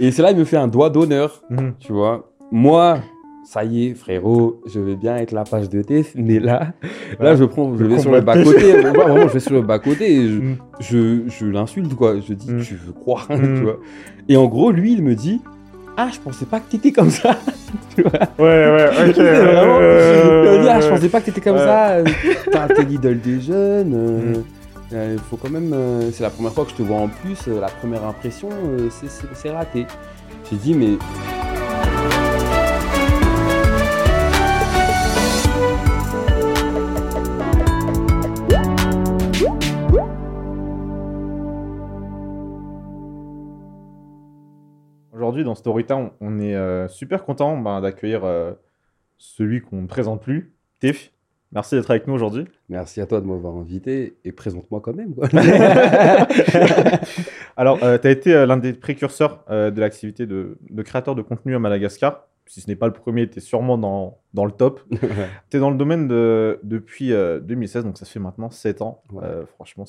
Et c'est là il me fait un doigt d'honneur, Mhm. tu vois. Moi, ça y est, frérot, je vais bien être la page de test, mais là, là, Ouais. je prends, je vais sur le bas côté. vraiment, je vais sur le bas côté et je, Mhm. je, je l'insulte, quoi. Je dis, Mm. tu veux quoi, Mm. tu vois. Et en gros, lui, il me dit, ah, je pensais pas que t'étais comme ça. tu vois. Ouais, ouais, ok. Vraiment- Il me dit, ah, je pensais pas que t'étais comme ça. T'es t'es l'idole des jeunes. euh, Mm. euh, faut quand même. euh, c'est la première fois que je te vois en plus. euh, la première impression, c'est- raté. J'ai dit, mais. Aujourd'hui, dans Storytown, on est super content ben, d'accueillir celui qu'on ne présente plus, Tiff. Merci d'être avec nous aujourd'hui. Merci à toi de m'avoir invité et présente-moi quand même. Quoi. Alors, tu as été euh, l'un des précurseurs euh, de l'activité de, de créateur de contenu à Madagascar. Si ce n'est pas le premier, tu es sûrement dans, dans le top. Tu es dans le domaine de, depuis euh, 2016, donc ça fait maintenant 7 ans. Ouais. Euh, franchement,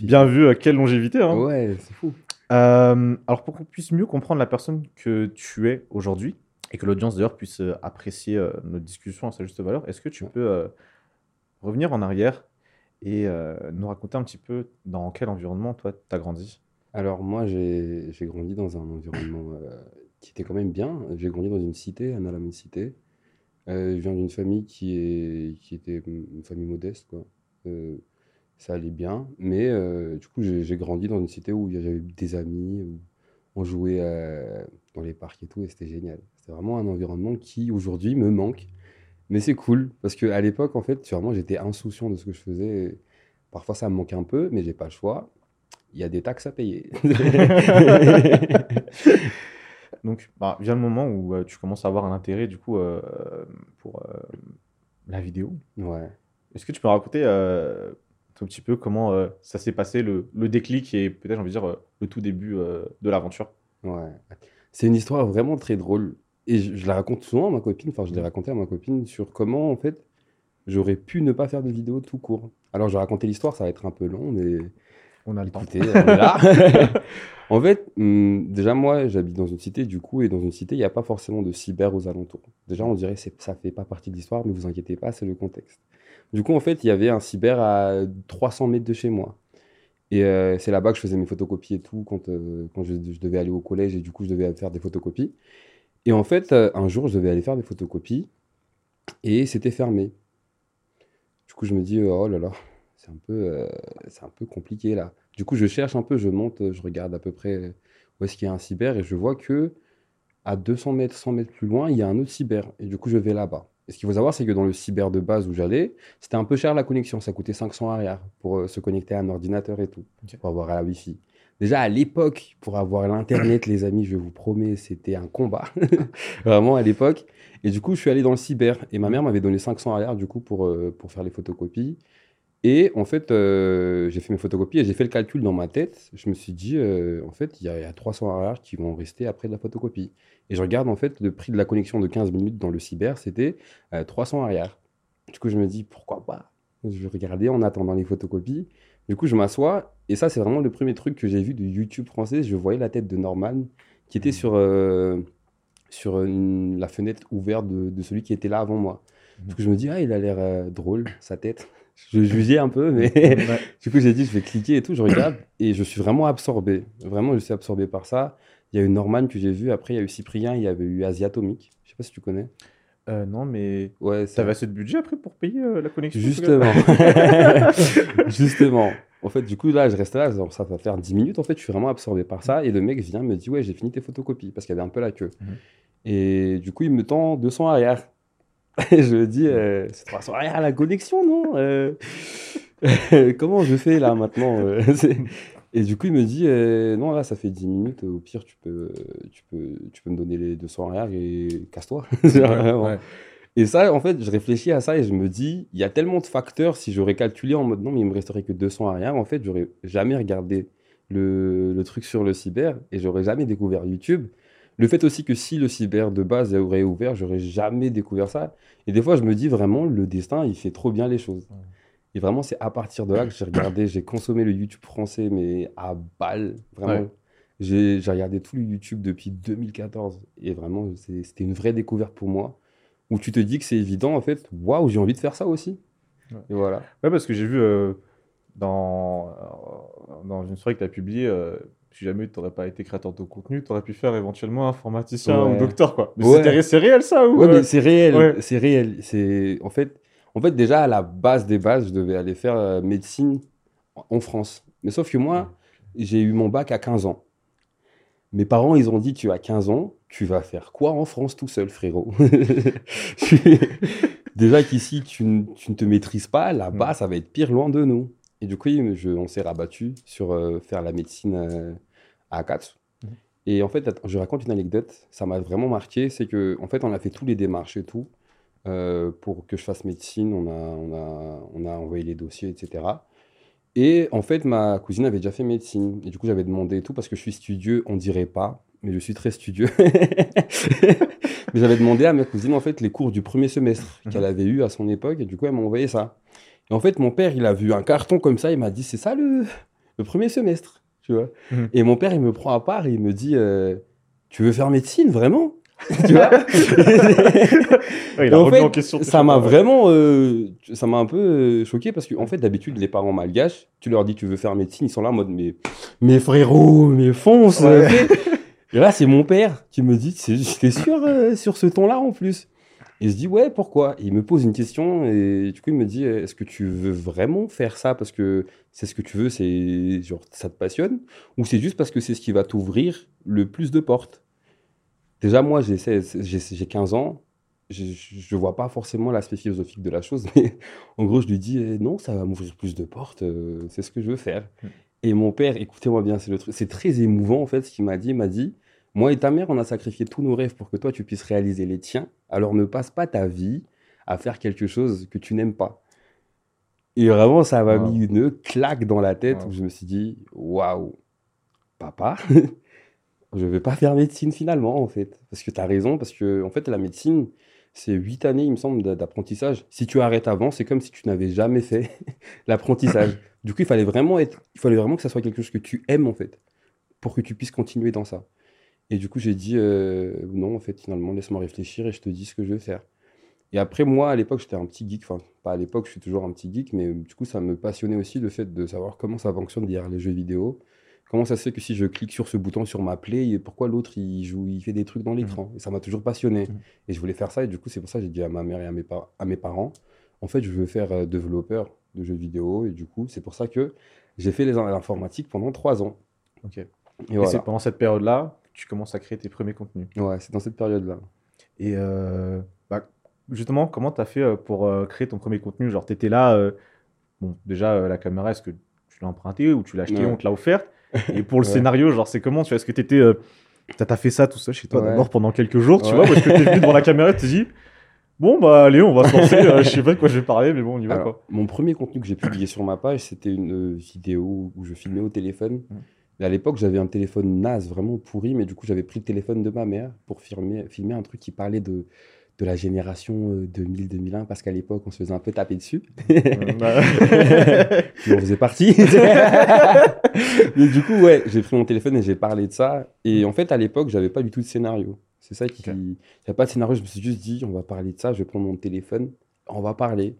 bien vu, euh, quelle longévité. hein. Ouais, c'est fou. Euh, alors, pour qu'on puisse mieux comprendre la personne que tu es aujourd'hui, et que l'audience d'ailleurs puisse euh, apprécier euh, notre discussion à sa juste valeur, est-ce que tu peux euh, revenir en arrière et nous raconter un petit peu dans quel environnement toi tu as grandi? Alors moi, j'ai grandi dans un environnement qui était quand même bien. J'ai grandi dans une cité, à Nalamine Cité. Euh, je viens d'une famille qui, est, qui était une famille modeste, quoi. Euh, ça allait bien, mais euh, du coup, j'ai grandi dans une cité où j'avais des amis, où on jouait euh, dans les parcs et tout, et c'était génial. C'était vraiment un environnement qui, aujourd'hui, me manque. Mais c'est cool, parce qu'à l'époque, en fait, vraiment, j'étais insouciant de ce que je faisais. Parfois, ça me manque un peu, mais j'ai pas le choix. Il y a des taxes à payer. Donc, bah, vient le moment où euh, tu commences à avoir un intérêt du coup euh, pour euh, la vidéo. ouais. Est-ce que tu peux raconter un petit peu comment euh, ça s'est passé, le, le déclic et peut-être, j'ai envie de dire, euh, le tout début euh, de l'aventure? Ouais. C'est une histoire vraiment très drôle. Et je, je la raconte souvent à ma copine, enfin je l'ai raconté à ma copine sur comment en fait j'aurais pu ne pas faire de vidéo tout court. Alors je vais raconter l'histoire, ça va être un peu long, mais On a le temps. écoutez, on est là. en fait, hum, déjà moi j'habite dans une cité du coup, et dans une cité il n'y a pas forcément de cyber aux alentours. Déjà on dirait que ça fait pas partie de l'histoire, mais vous inquiétez pas, c'est le contexte. Du coup en fait il y avait un cyber à 300 mètres de chez moi. Et euh, c'est là-bas que je faisais mes photocopies et tout, quand, euh, quand je, devais aller au collège et du coup je devais faire des photocopies. Et en fait, euh, un jour, je devais aller faire des photocopies et c'était fermé. Du coup, je me dis, oh là là, c'est un peu, un peu compliqué là. Du coup, je cherche un peu, je monte, je regarde à peu près où est-ce qu'il y a un cyber et je vois que à 200 mètres, 100 mètres plus loin, il y a un autre cyber. Et du coup, je vais là-bas. Et ce qu'il faut savoir, c'est que dans le cyber de base où j'allais, c'était un peu cher la connexion. Ça coûtait 500 arrière pour euh, se connecter à un ordinateur et tout, pour avoir la Wi-Fi. Déjà à l'époque, pour avoir l'Internet, les amis, je vous promets, c'était un combat. Vraiment à l'époque. Et du coup, je suis allé dans le cyber. Et ma mère m'avait donné 500 arrière, du coup, pour, euh, pour faire les photocopies. Et en fait, euh, j'ai fait mes photocopies et j'ai fait le calcul dans ma tête. Je me suis dit, euh, en fait, il y, y a 300 arrière qui vont rester après de la photocopie. Et je regarde, en fait, le prix de la connexion de 15 minutes dans le cyber, c'était euh, 300 arrière. Du coup, je me dis, pourquoi pas? Je vais regarder en attendant les photocopies. Du coup, je m'assois. Et ça, c'est vraiment le premier truc que j'ai vu de YouTube français. Je voyais la tête de Norman qui était sur, euh, sur une- la fenêtre ouverte de, de celui qui était là avant moi. Du coup, je me dis, ah, il a l'air drôle, sa tête. Je jugeais un peu, mais Ouais. du coup, j'ai dit, je vais cliquer et tout. Je regarde et je suis vraiment absorbé. Vraiment, je suis absorbé par ça. Il y a eu Norman que j'ai vu. Après, il y a eu Cyprien. Il y avait eu Asiatomique. Je sais pas si tu connais. Euh, non, mais Ouais, t'avais assez de budget après pour payer euh, la connexion Justement. Justement. En fait, du coup, là, je reste là, genre, ça va faire 10 minutes. En fait, je suis vraiment absorbé par ça. Et le mec vient me dit, ouais, j'ai fini tes photocopies parce qu'il y avait un peu la queue. Mhm. Et du coup, il me tend 200 arrière. Et je lui dis, euh, c'est 300 arrière à la connexion, non Euh, Comment je fais là maintenant euh, Et du coup, il me dit, euh, non, là, ça fait 10 minutes. Au pire, tu peux, tu peux, tu peux me donner les 200 arrière et casse-toi. Ouais. Et ça, en fait, je réfléchis à ça et je me dis, il y a tellement de facteurs, si j'aurais calculé en mode non, mais il me resterait que 200 arrière, en fait, j'aurais jamais regardé le, le truc sur le cyber et j'aurais jamais découvert YouTube. Le fait aussi que si le cyber de base aurait ouvert, j'aurais jamais découvert ça. Et des fois, je me dis vraiment, le destin, il fait trop bien les choses. Ouais. Et vraiment, c'est à partir de là que j'ai regardé, j'ai consommé le YouTube français, mais à balle, vraiment. Ouais. J'ai regardé tout le YouTube depuis 2014 et vraiment, c'était une vraie découverte pour moi. Où tu te dis que c'est évident, en fait, waouh, j'ai envie de faire ça aussi. Ouais. Et voilà. Ouais, parce que j'ai vu euh, dans, euh, dans une story que tu as publiée, euh, si jamais tu n'aurais pas été créateur de contenu, tu aurais pu faire éventuellement informaticien ou Ouais. docteur, quoi. Mais Ouais. c'est réel ça ou Ouais, euh, mais c'est réel, ouais. c'est réel. C'est en fait, en fait déjà à la base des bases, je devais aller faire euh, médecine en- France. Mais sauf que moi, j'ai eu mon bac à 15 ans. Mes parents, ils ont dit, tu as 15 ans, tu vas faire quoi en France tout seul, frérot? Déjà qu'ici, tu, ne- tu ne te maîtrises pas, là-bas, ça va être pire loin de nous. Et du coup, je- on s'est rabattu sur euh, faire la médecine euh, à Akatsu. Mhm. Et en fait, je raconte une anecdote, ça m'a vraiment marqué, c'est que en fait, on a fait tous les démarches et tout euh, pour que je fasse médecine, on a, on a, on a envoyé les dossiers, etc. Et en fait, ma cousine avait déjà fait médecine. Et du coup, j'avais demandé et tout parce que je suis studieux, on dirait pas, mais je suis très studieux. mais j'avais demandé à ma cousine, en fait, les cours du premier semestre Mhm. qu'elle avait eu à son époque. Et du coup, elle m'a envoyé ça. Et en fait, mon père, il a vu un carton comme ça. Il m'a dit, c'est ça le, le premier semestre, tu vois. Mhm. Et mon père, il me prend à part et il me dit, euh, tu veux faire médecine, vraiment? Tu vois? Ouais, il Et a en fait, en question. ça m'a vraiment, euh, ça m'a un peu euh, choqué parce qu'en fait, d'habitude, les parents malgaches, tu leur dis tu veux faire médecine, ils sont là en mode mais, mais frérot, mais fonce. Ouais. Et là, c'est mon père qui me dit, j'étais sûr euh, sur ce ton-là en plus. Et je dis ouais, pourquoi? Et il me pose une question et du coup, il me dit est-ce que tu veux vraiment faire ça? Parce que c'est ce que tu veux, c'est genre ça te passionne? Ou c'est juste parce que c'est ce qui va t'ouvrir le plus de portes? Déjà, moi, j'ai 16 j'ai j'ai 15 ans. Je ne vois pas forcément l'aspect philosophique de la chose, mais en gros, je lui dis eh, non, ça va m'ouvrir plus de portes, euh, c'est ce que je veux faire. Mm. Et mon père, écoutez-moi bien, c'est le truc, c'est très émouvant en fait ce qu'il m'a dit. Il m'a dit Moi et ta mère, on a sacrifié tous nos rêves pour que toi tu puisses réaliser les tiens, alors ne passe pas ta vie à faire quelque chose que tu n'aimes pas. Et vraiment, ça m'a Wow. mis une claque dans la tête Wow. où je me suis dit Waouh, papa je vais pas faire médecine finalement, en fait. Parce que tu as raison, parce que en fait, la médecine, c'est huit années, il me semble, d'a- d'apprentissage. Si tu arrêtes avant, c'est comme si tu n'avais jamais fait l'apprentissage. Du coup, il fallait vraiment être, il fallait vraiment que ça soit quelque chose que tu aimes, en fait, pour que tu puisses continuer dans ça. Et du coup, j'ai dit, euh, non, en fait, finalement, laisse-moi réfléchir et je te dis ce que je veux faire. Et après, moi, à l'époque, j'étais un petit geek. Enfin, pas à l'époque, je suis toujours un petit geek, mais du coup, ça me passionnait aussi le fait de savoir comment ça fonctionne derrière les jeux vidéo. Comment ça se fait que si je clique sur ce bouton sur ma play, pourquoi l'autre il joue, il fait des trucs dans l'écran Et ça m'a toujours passionné. Mhm. Et je voulais faire ça, et du coup, c'est pour ça que j'ai dit à ma mère et à mes, à mes parents, en fait, je veux faire euh, développeur de jeux vidéo, et du coup, c'est pour ça que j'ai fait les- l'informatique pendant trois ans. Ok. Et Et voilà. c'est pendant cette période-là tu commences à créer tes premiers contenus. Ouais, c'est dans cette période-là. Et euh, bah, justement, comment tu as fait euh, pour euh, créer ton premier contenu? Genre, tu étais là, euh, bon, déjà, euh, la caméra, est-ce que tu l'as emprunté ou tu l'as acheté, Ouais. on te l'a offerte? Et pour le Ouais. scénario, genre, c'est comment? Est-ce que tu étais. T'as fait ça tout seul chez toi Ouais. d'abord pendant quelques jours, tu vois Parce que t'es venu devant la caméra et tu t'es dit, bon, bah, allez, on va se lancer. euh, je sais pas de quoi je vais parler, mais bon, on y va, Alors, quoi. mon premier contenu que j'ai publié sur ma page, c'était une euh, vidéo où je filmais au téléphone. Et à l'époque, j'avais un téléphone naze, vraiment pourri, mais du coup, j'avais pris le téléphone de ma mère pour filmer, filmer un truc qui parlait de, de la génération euh, 2000-2001, parce qu'à l'époque, on se faisait un peu taper dessus. Euh, bah, Puis on faisait partie. mais du coup, ouais, j'ai pris mon téléphone et j'ai parlé de ça. Et en fait, à l'époque, j'avais pas du tout de scénario. C'est ça qui. Ok. Il n'y a pas de scénario, je me suis juste dit, on va parler de ça, je vais prendre mon téléphone, on va parler.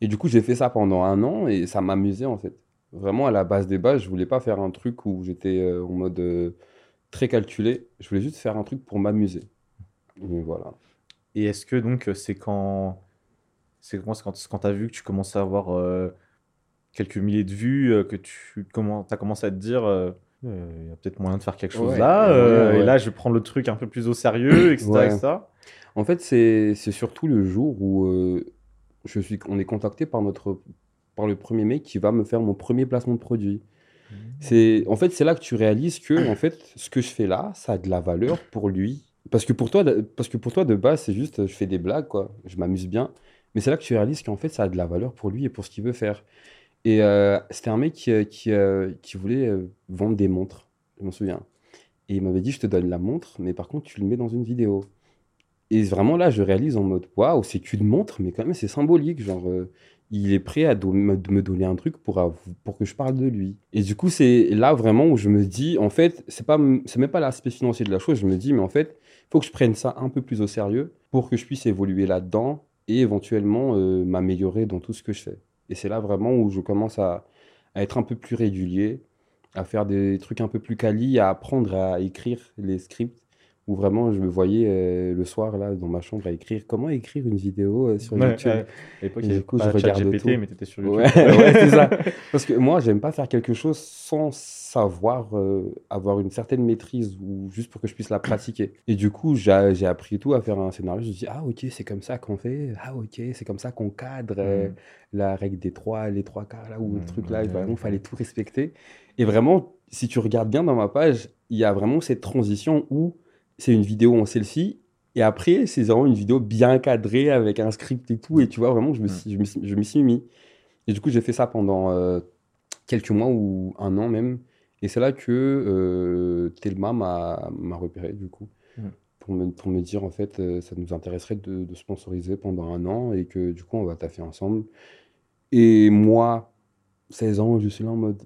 Et du coup, j'ai fait ça pendant un an et ça m'amusait en fait. Vraiment, à la base des bases, je voulais pas faire un truc où j'étais euh, en mode euh, très calculé. Je voulais juste faire un truc pour m'amuser. Et voilà. Et est-ce que donc c'est quand c'est quand, quand, quand tu as vu que tu commences à avoir euh, quelques milliers de vues, que tu comment, as commencé à te dire il y a peut-être moyen de faire quelque chose Ouais, là, et là je prendre le truc un peu plus au sérieux, etc. Etc. En fait, c'est c'est surtout le jour où je suis, on est contacté par notre par le premier mec qui va me faire mon premier placement de produit. C'est en fait c'est là que tu réalises que en fait ce que je fais là, ça a de la valeur pour lui. Parce que pour toi, de- parce que pour toi de base c'est juste je fais des blagues quoi, je m'amuse bien. Mais c'est là que tu réalises qu'en fait ça a de la valeur pour lui et pour ce qu'il veut faire. Et euh, c'était un mec qui, euh, qui, euh, qui voulait euh, vendre des montres, je m'en souviens. Et il m'avait dit je te donne la montre, mais par contre tu le mets dans une vidéo. Et vraiment là, je réalise en mode waouh, c'est qu'une montre, mais quand même, c'est symbolique. Genre, il est prêt à me donner un truc pour, pour que je parle de lui. Et du coup, c'est là vraiment où je me dis, en fait, c'est pas, c'est même pas l'aspect financier de la chose. Je me dis, mais en fait, il faut que je prenne ça un peu plus au sérieux pour que je puisse évoluer là-dedans et éventuellement euh, m'améliorer dans tout ce que je fais. Et c'est là vraiment où je commence à, à être un peu plus régulier, à faire des trucs un peu plus quali, à apprendre à écrire les scripts. Où vraiment je me voyais euh, le soir là dans ma chambre à écrire comment écrire une vidéo euh, sur Ouais, YouTube? ouais. À l'époque, il y avait coup, pas je regarde ChatGPT, tout. mais t'étais sur YouTube. Ouais, ouais, c'est ça. Parce que moi, j'aime pas faire quelque chose sans savoir euh, avoir une certaine maîtrise ou juste pour que je puisse la pratiquer. Et du coup, j'ai appris tout à faire un scénario. Je me dis, ah ok, c'est comme ça qu'on fait. Ah ok, c'est comme ça qu'on cadre Mm. la règle des trois, les trois quarts là ou le truc là. ouais, Vraiment, ouais. fallait tout respecter. Et vraiment, si tu regardes bien dans ma page, il y a vraiment cette transition où c'est une vidéo en selfie. Et après, c'est vraiment une vidéo bien cadrée avec un script et tout. Et tu vois, vraiment, je me suis- je me suis- je m'y suis mis. Et du coup, j'ai fait ça pendant euh, quelques mois ou un an même. Et c'est là que euh, Thelma m'a m'a repéré, du coup, Mm. pour me, pour me dire, en fait, euh, ça nous intéresserait de, de sponsoriser pendant un an et que, du coup, on va taffer ensemble. Et moi, 16 ans, je suis là en mode,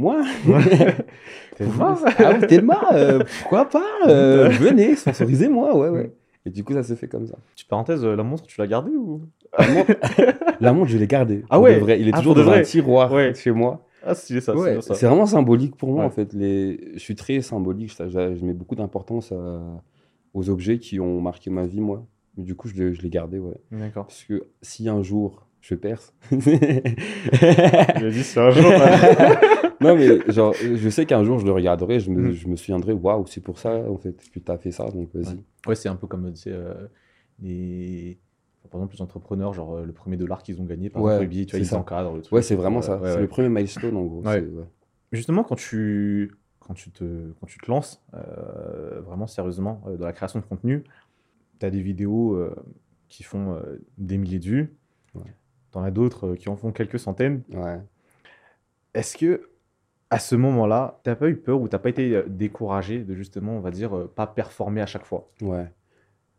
moi Thelma Ah oui, Thelma, euh, pourquoi pas euh, Venez, sponsorisez-moi, ouais, ouais. Et du coup, ça s'est fait comme ça. Petite parenthèse, euh, la montre, tu l'as gardée ou La montre, la montre, je l'ai gardée. Ah ouais vrai. Il est Ah, toujours dans un vrai tiroir Ouais. chez moi. Ah, ça, Ouais, c'est ça. c'est vraiment symbolique pour moi Ouais. en fait. Les... Je suis très symbolique, je mets beaucoup d'importance à- aux objets qui ont marqué ma vie, moi. Mais du coup, je l'ai je l'ai gardé, ouais. D'accord. Parce que si un jour je perce. Il a dit c'est un jour. Non, mais genre, je sais qu'un jour je le regarderai, je me, Mhm. je me souviendrai, waouh, c'est pour ça en fait que tu as fait ça, donc vas-y. Ouais. ouais, c'est un peu comme tu sais, euh, les... par exemple, les entrepreneurs, genre euh, le premier dollar qu'ils ont gagné, par Ouais, exemple, Ruby, tu vois, ils ça. encadrent le truc. Ouais, c'est vraiment Euh, ça. c'est le premier milestone en gros. Justement, quand tu, quand tu, te, quand tu te lances euh, vraiment sérieusement euh, dans la création de contenu, tu as des vidéos euh, qui font euh, des milliers de vues. Ouais. T'en as d'autres euh, qui en font quelques centaines. Ouais. Est-ce que à ce moment-là, t'as pas eu peur ou t'as pas été euh, découragé de justement, on va dire, euh, pas performer à chaque fois? Ouais.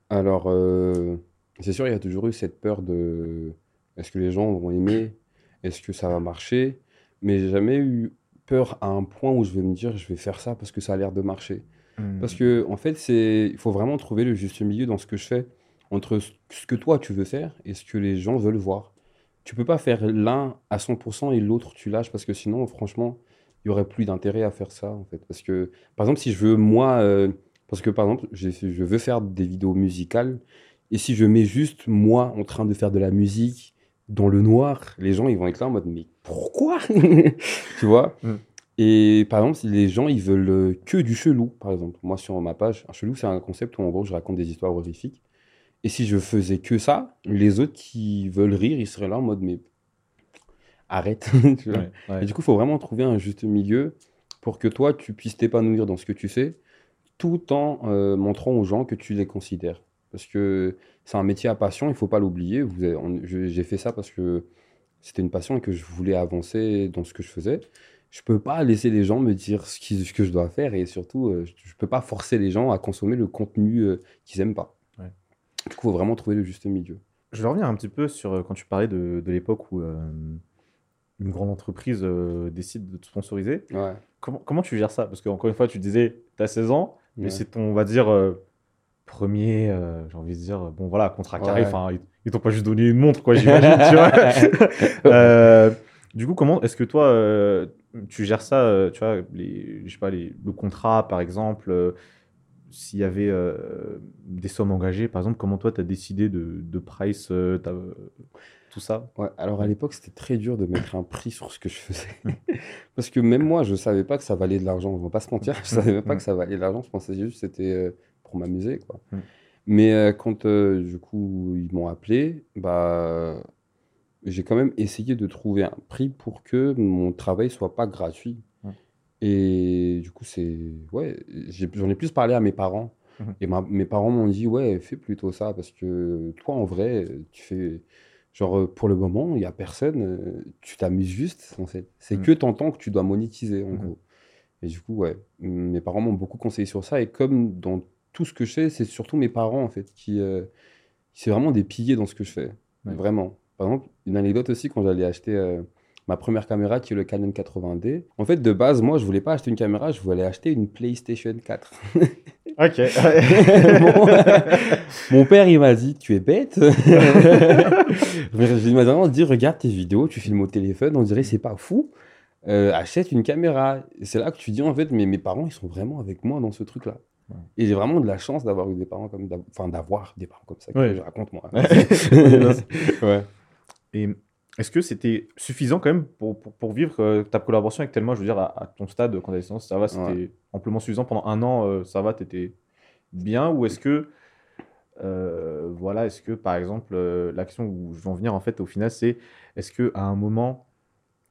Alors, euh, c'est sûr, il y a toujours eu cette peur de est-ce que les gens vont aimer? Est-ce que ça va marcher? Mais j'ai jamais eu peur à un point où je vais me dire je vais faire ça parce que ça a l'air de marcher. Parce que, en fait, c'est, il faut vraiment trouver le juste milieu dans ce que je fais entre ce ce que toi tu veux faire et ce que les gens veulent voir. Tu peux pas faire l'un à 100% et l'autre tu lâches parce que sinon, franchement, il y aurait plus d'intérêt à faire ça, en fait. Parce que, par exemple, si je veux, moi, euh, parce que, par exemple, je veux faire des vidéos musicales et si je mets juste moi en train de faire de la musique dans le noir, les gens, ils vont être là en mode, mais pourquoi? Tu vois? Mm. Et par exemple, si les gens, ils veulent euh, que du chelou, par exemple. Moi, sur ma page, un chelou, c'est un concept où, en gros, je raconte des histoires horrifiques. Et si je faisais que ça, les autres qui veulent rire, ils seraient là en mode, mais arrête. tu vois. Ouais, ouais. Et du coup, il faut vraiment trouver un juste milieu pour que toi, tu puisses t'épanouir dans ce que tu fais, tout en euh, montrant aux gens que tu les considères. Parce que c'est un métier à passion, il faut pas l'oublier. J'ai fait ça parce que c'était une passion et que je voulais avancer dans ce que je faisais. Je peux pas laisser les gens me dire ce, qui- ce que je dois faire et surtout, euh, je, je peux pas forcer les gens à consommer le contenu euh, qu'ils aiment pas. Ouais. Du coup, il faut vraiment trouver le juste milieu. Je vais revenir un petit peu sur quand tu parlais de, de l'époque où euh, une grande entreprise euh, décide de te sponsoriser. Ouais. Comment, comment tu gères ça? Parce qu'encore une fois, tu disais, tu as 16 ans, mais Ouais. c'est ton, on va dire, euh, premier, euh, j'ai envie de dire, bon voilà, contrat carré, enfin, ils, ils t'ont pas juste donné une montre, quoi, j'imagine, tu vois. Du coup, comment est-ce que toi, tu gères ça, tu vois, les, je sais pas, les, le contrat, par exemple, s'il y avait des sommes engagées, par exemple, comment toi, tu as décidé de, de price, tout ça Ouais, alors à l'époque, c'était très dur de mettre un prix sur ce que je faisais. Parce que même moi, je savais pas que ça valait de l'argent. On va pas se mentir, je savais même pas que ça valait de l'argent. Je pensais juste que c'était euh, pour m'amuser, quoi. Mm. Mais euh, quand, euh, du coup, ils m'ont appelé, bah, j'ai quand même essayé de trouver un prix pour que mon travail soit pas gratuit. Mm. Et du coup, c'est... Ouais, j'ai- j'en ai plus parlé à mes parents. Mhm. Et ma- mes parents m'ont dit, ouais, fais plutôt ça, parce que toi, en vrai, tu fais... Genre, euh, pour le moment, il n'y a personne, euh, tu t'amuses juste. C'est Mhm. que ton temps que tu dois monétiser, en Mhm. gros. Et du coup, ouais, mes parents m'ont beaucoup conseillé sur ça. Et comme dans tout ce que je fais, c'est surtout mes parents, en fait, qui. euh, c'est vraiment des piliers dans ce que je fais. Ouais. Vraiment. Par exemple, une anecdote aussi, quand j'allais acheter euh, ma première caméra, qui est le Canon 80D. En fait, de base, moi, je voulais pas acheter une caméra, je voulais acheter une PlayStation 4. Ok. mon, mon père, il m'a dit, tu es bête. Il m'a vraiment dit, regarde tes vidéos, tu filmes au téléphone, on dirait c'est pas fou. Euh, achète une caméra. C'est là que tu dis, en fait, mais mes parents, ils sont vraiment avec moi dans ce truc-là. Ouais. Et j'ai vraiment de la chance d'avoir eu des parents comme, enfin, d'avoir des parents comme ça. que. Je raconte moi. Ouais. ouais. Et est-ce que c'était suffisant quand même pour, pour, pour vivre euh, ta collaboration avec Telma Je veux dire, à, à ton stade, quand t'as ça va, c'était Ouais. amplement suffisant pendant un an, euh, ça va, t'étais bien Ou est-ce que, euh, voilà, est-ce que par exemple, euh, la question où je veux en venir en fait au final, c'est est-ce que à un moment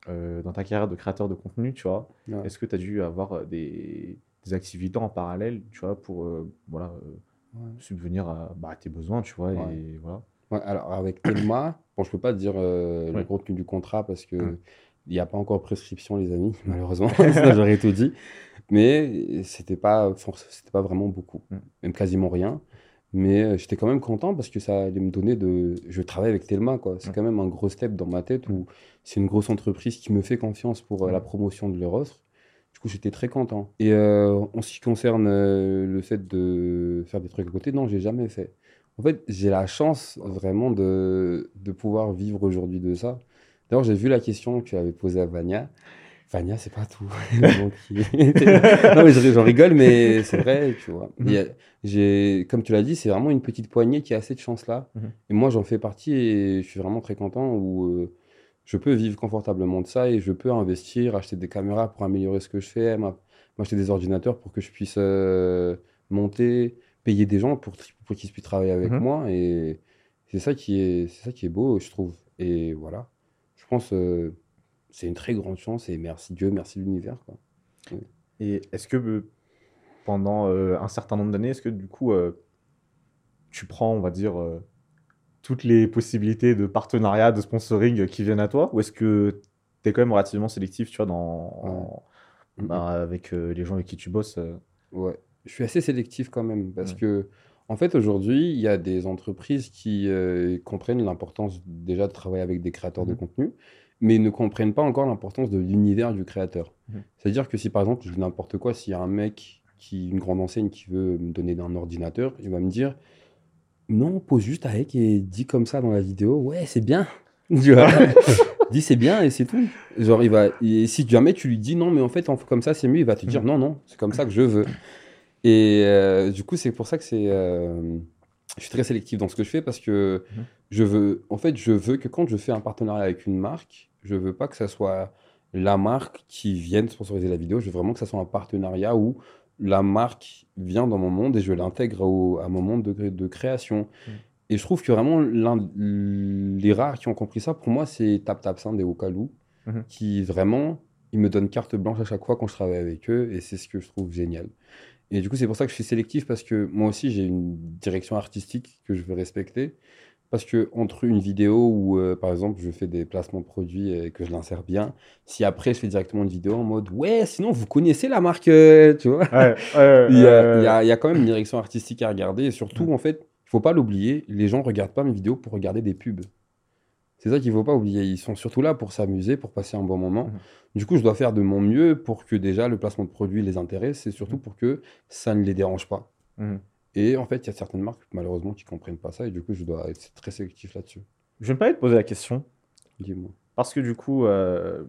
dans ta carrière de créateur de contenu, tu vois, Ouais. est-ce que tu as dû avoir des, des activités en parallèle, tu vois, pour voilà, Ouais. subvenir à, bah, à tes besoins, tu vois, et voilà. Ouais, alors avec Thelma, bon, je peux pas te dire euh, le contenu du contrat parce que Mm. il n'y a pas encore prescription, les amis, malheureusement. J'aurais tout dit. Mais c'était pas, c'était pas vraiment beaucoup, Mm. même quasiment rien. Mais euh, j'étais quand même content parce que ça allait me donner de. Je travaille avec Thelma, quoi. C'est Mm. quand même un gros step dans ma tête où c'est une grosse entreprise qui me fait confiance pour euh, la promotion de leur offre. Du coup, j'étais très content. Et euh, en ce qui concerne euh, le fait de faire des trucs à côté, non, j'ai jamais fait. En fait, j'ai la chance vraiment de, de pouvoir vivre aujourd'hui de ça. D'ailleurs, j'ai vu la question que tu avais posée à Vania. Vania, c'est pas tout. Non, mais je- j'en rigole, mais c'est vrai, tu vois. Mhm. J'ai, comme tu l'as dit, c'est vraiment une petite poignée qui a cette chance-là. Mhm. Et moi, j'en fais partie et je suis vraiment très content où euh, je peux vivre confortablement de ça et je peux investir, acheter des caméras pour améliorer ce que je fais, m'a- m'acheter des ordinateurs pour que je puisse euh, monter, payer des gens pour, pour qu'ils puissent travailler avec Mhm. moi. Et c'est ça qui est, c'est ça qui est beau, je trouve. Et voilà, je pense euh, c'est une très grande chance et merci Dieu, merci l'univers. quoi. Et est-ce que euh, pendant euh, un certain nombre d'années, est-ce que du coup, euh, tu prends, on va dire, toutes les possibilités de partenariat, de sponsoring qui viennent à toi Ou est-ce que tu es quand même relativement sélectif, tu vois, dans, en- bah, avec les gens avec qui tu bosses Ouais, je suis assez sélectif quand même parce Ouais. que, en fait, aujourd'hui, il y a des entreprises qui euh, comprennent l'importance déjà de travailler avec des créateurs de Mhm. contenu, mais ne comprennent pas encore l'importance de l'univers du créateur. Mhm. C'est-à-dire que si par exemple, je dis n'importe quoi, s'il y a un mec, qui, une grande enseigne qui veut me donner un ordinateur, il va me dire non, pose juste avec et dis comme ça dans la vidéo, ouais, c'est bien. Tu vois? Dis c'est bien et c'est tout. Genre, il va, et si jamais tu lui dis non, mais en fait, comme ça, c'est mieux, il va te dire Mhm. non, non, c'est comme ça que je veux. Et euh, du coup, c'est pour ça que c'est. euh, je suis très sélectif dans ce que je fais parce que Mhm. je veux. En fait, je veux que quand je fais un partenariat avec une marque, je veux pas que ça soit la marque qui vienne sponsoriser la vidéo. Je veux vraiment que ça soit un partenariat où la marque vient dans mon monde et je l'intègre à mon monde de, de création. Mhm. Et je trouve que vraiment, l'un- les rares qui ont compris ça, pour moi, c'est Tap Tap Sound et Okalou, Mhm. qui vraiment, ils me donnent carte blanche à chaque fois quand je travaille avec eux, et c'est ce que je trouve génial. Et du coup, c'est pour ça que je suis sélectif, parce que moi aussi, j'ai une direction artistique que je veux respecter. Parce que entre une vidéo où, euh, par exemple, je fais des placements de produits et que je l'insère bien, si après je fais directement une vidéo en mode ouais, sinon vous connaissez la marque, euh, tu vois, Ouais, ouais, il y, a, ouais, il y a- il y a quand même une direction artistique à regarder. Et surtout, Mm. en fait, il faut pas l'oublier, les gens regardent pas mes vidéos pour regarder des pubs. C'est ça qu'il faut pas oublier. Ils sont surtout là pour s'amuser, pour passer un bon moment. Mhm. Du coup, je dois faire de mon mieux pour que déjà le placement de produit les intéresse et surtout Mhm. pour que ça ne les dérange pas. Mhm. Et en fait, il y a certaines marques, malheureusement, qui comprennent pas ça. Et du coup, je dois être très sélectif là-dessus. Je vais me permettre de poser la question. Dis-moi. Parce que du coup, euh,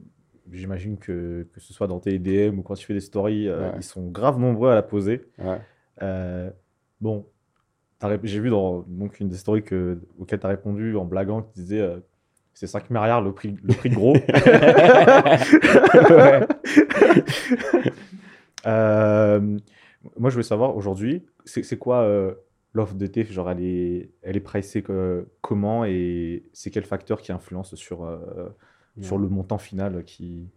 j'imagine que, que ce soit dans tes DM ou quand tu fais des stories, euh, Ouais. ils sont grave nombreux à la poser. Ouais. Euh, bon, j'ai vu dans donc, une des stories que, auxquelles tu as répondu en blaguant qui disait c'est 5 milliards le prix, le prix de gros. Euh, moi, je voulais savoir aujourd'hui, c'est quoi euh, l'offre de thé? Genre, elle est, elle est pricée comment? Et c'est quel facteur qui influence sur, euh, sur le montant final qui.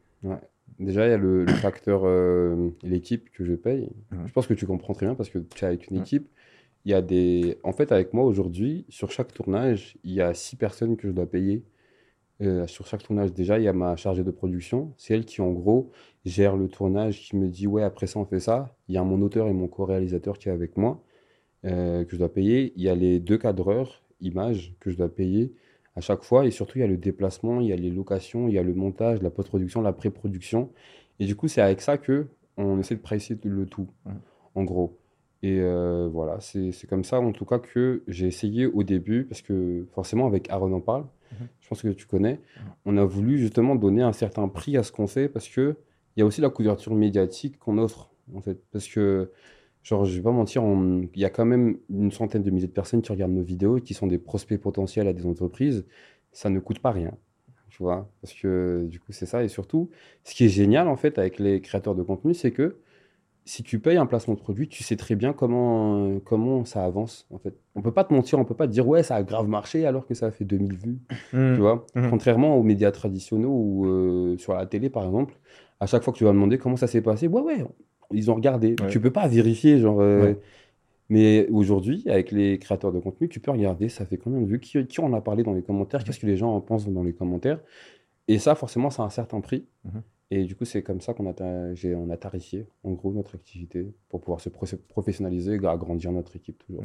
Déjà, il y a le, le facteur l'équipe que je paye. Je pense que tu comprends très bien parce que tu es avec une équipe. Il y a des... En fait, avec moi aujourd'hui, sur chaque tournage, il y a six personnes que je dois payer. Euh, sur chaque tournage, déjà, il y a ma chargée de production. C'est elle qui, en gros, gère le tournage, qui me dit Ouais, après ça, on fait ça. Il y a mon auteur et mon co-réalisateur qui est avec moi. euh, que je dois payer. Il y a les deux cadreurs images que je dois payer à chaque fois. Et surtout, il y a le déplacement, il y a les locations, il y a le montage, la post-production, la pré-production. Et du coup, c'est avec ça que on essaie de pricer le tout, en gros. Et euh, voilà, c'est comme ça, en tout cas, que j'ai essayé au début, parce que forcément, avec Aaron en parle. Je pense que tu connais, on a voulu justement donner un certain prix à ce qu'on fait, parce que il y a aussi la couverture médiatique qu'on offre, en fait. Parce que, genre, je vais pas mentir, il y a quand même une centaine de milliers de personnes qui regardent nos vidéos et qui sont des prospects potentiels à des entreprises. Ça ne coûte pas rien, tu vois. Parce que, du coup, c'est ça. Et surtout, ce qui est génial, en fait, avec les créateurs de contenu, c'est que si tu payes un placement de produit, tu sais très bien comment, comment ça avance, en fait. On peut pas te mentir, on peut pas te dire, ouais, ça a grave marché alors que ça a fait 2000 vues. Hmm. Tu vois? Mhm. Contrairement aux médias traditionnels ou euh, sur la télé, par exemple, à chaque fois que tu vas demander comment ça s'est passé, ouais, ouais, ils ont regardé. Ouais. Tu peux pas vérifier, genre. euh, Ouais. Mais aujourd'hui, avec les créateurs de contenu, tu peux regarder, ça fait combien de vues, qui, qui en a parlé dans les commentaires, qu'est-ce que les gens en pensent dans les commentaires? Et ça, forcément, ça a un certain prix. Mhm. Et du coup, c'est comme ça qu'on a, j'ai- on a tarifié, en gros, notre activité pour pouvoir se pro- professionnaliser et agrandir notre équipe toujours.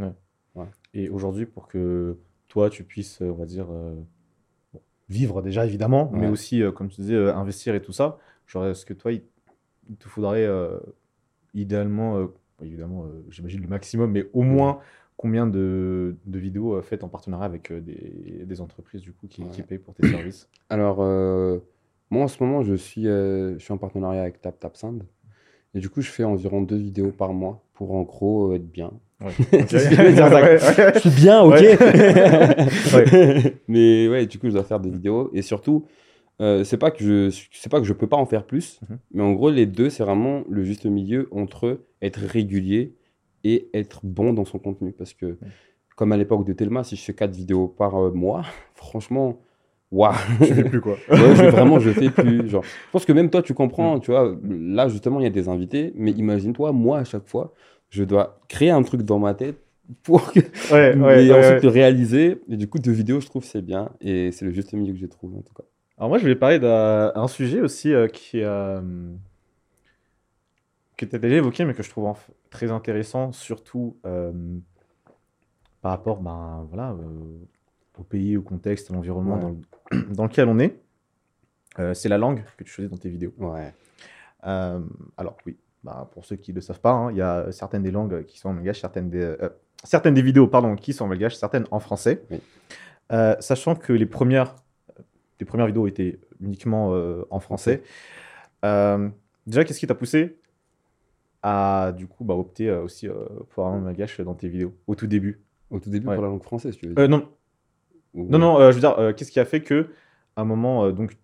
Ouais. Et aujourd'hui, pour que toi, tu puisses, euh, on va dire, euh, bon, vivre déjà, évidemment, mais aussi, euh, comme tu disais, euh, investir et tout ça, genre, est-ce que toi, il, il te faudrait idéalement, évidemment, j'imagine le maximum, mais au moins combien de, de vidéos faites en partenariat avec des, des entreprises, du coup, qui, qui payent pour tes services? Alors, moi en ce moment, je suis, euh, je suis en partenariat avec TapTapSound. Et du coup, je fais environ deux vidéos par mois pour en gros euh, être bien. Ouais. Je suis bien, ok. Ouais. Mais ouais, du coup, je dois faire des vidéos. Et surtout, euh, c'est pas que je, c'est pas que je peux pas en faire plus. Mhm. Mais en gros, les deux, c'est vraiment le juste milieu entre être régulier et être bon dans son contenu. Parce que, comme à l'époque de Telma, si je fais quatre vidéos par euh, mois, franchement, waouh. Tu fais plus quoi. Ouais, je, vraiment, je fais plus. Genre, je pense que même toi, tu comprends, tu vois. Là, justement, il y a des invités, mais imagine-toi, moi, à chaque fois, je dois créer un truc dans ma tête pour que, Ouais, ouais, et ensuite le réaliser. Et du coup, deux vidéos, je trouve, c'est bien. Et c'est le juste milieu que j'ai trouvé, en tout cas. Alors moi, je voulais parler d'un un sujet aussi euh, qui, euh, que tu as déjà évoqué, mais que je trouve très intéressant, surtout euh, par rapport ben, voilà, euh, au pays, au contexte, à l'environnement Ouais. dans, le- dans lequel on est. Euh, c'est la langue que tu choisis dans tes vidéos. Ouais. Euh, alors oui, bah, pour ceux qui ne le savent pas, hein, il y a certaines des langues qui sont en malgache, certaines des, euh, certaines des vidéos pardon, qui sont en malgache, certaines en français. Oui. Sachant que les premières, les premières vidéos étaient uniquement en français. Déjà, qu'est-ce qui t'a poussé à du coup bah, opter aussi pour un malgache dans tes vidéos au tout début? Au tout début, Ouais. pour la langue française, tu veux dire? Euh, Non, Ou- non, non, euh, je veux dire, euh, qu'est-ce qui a fait que à un moment, euh, donc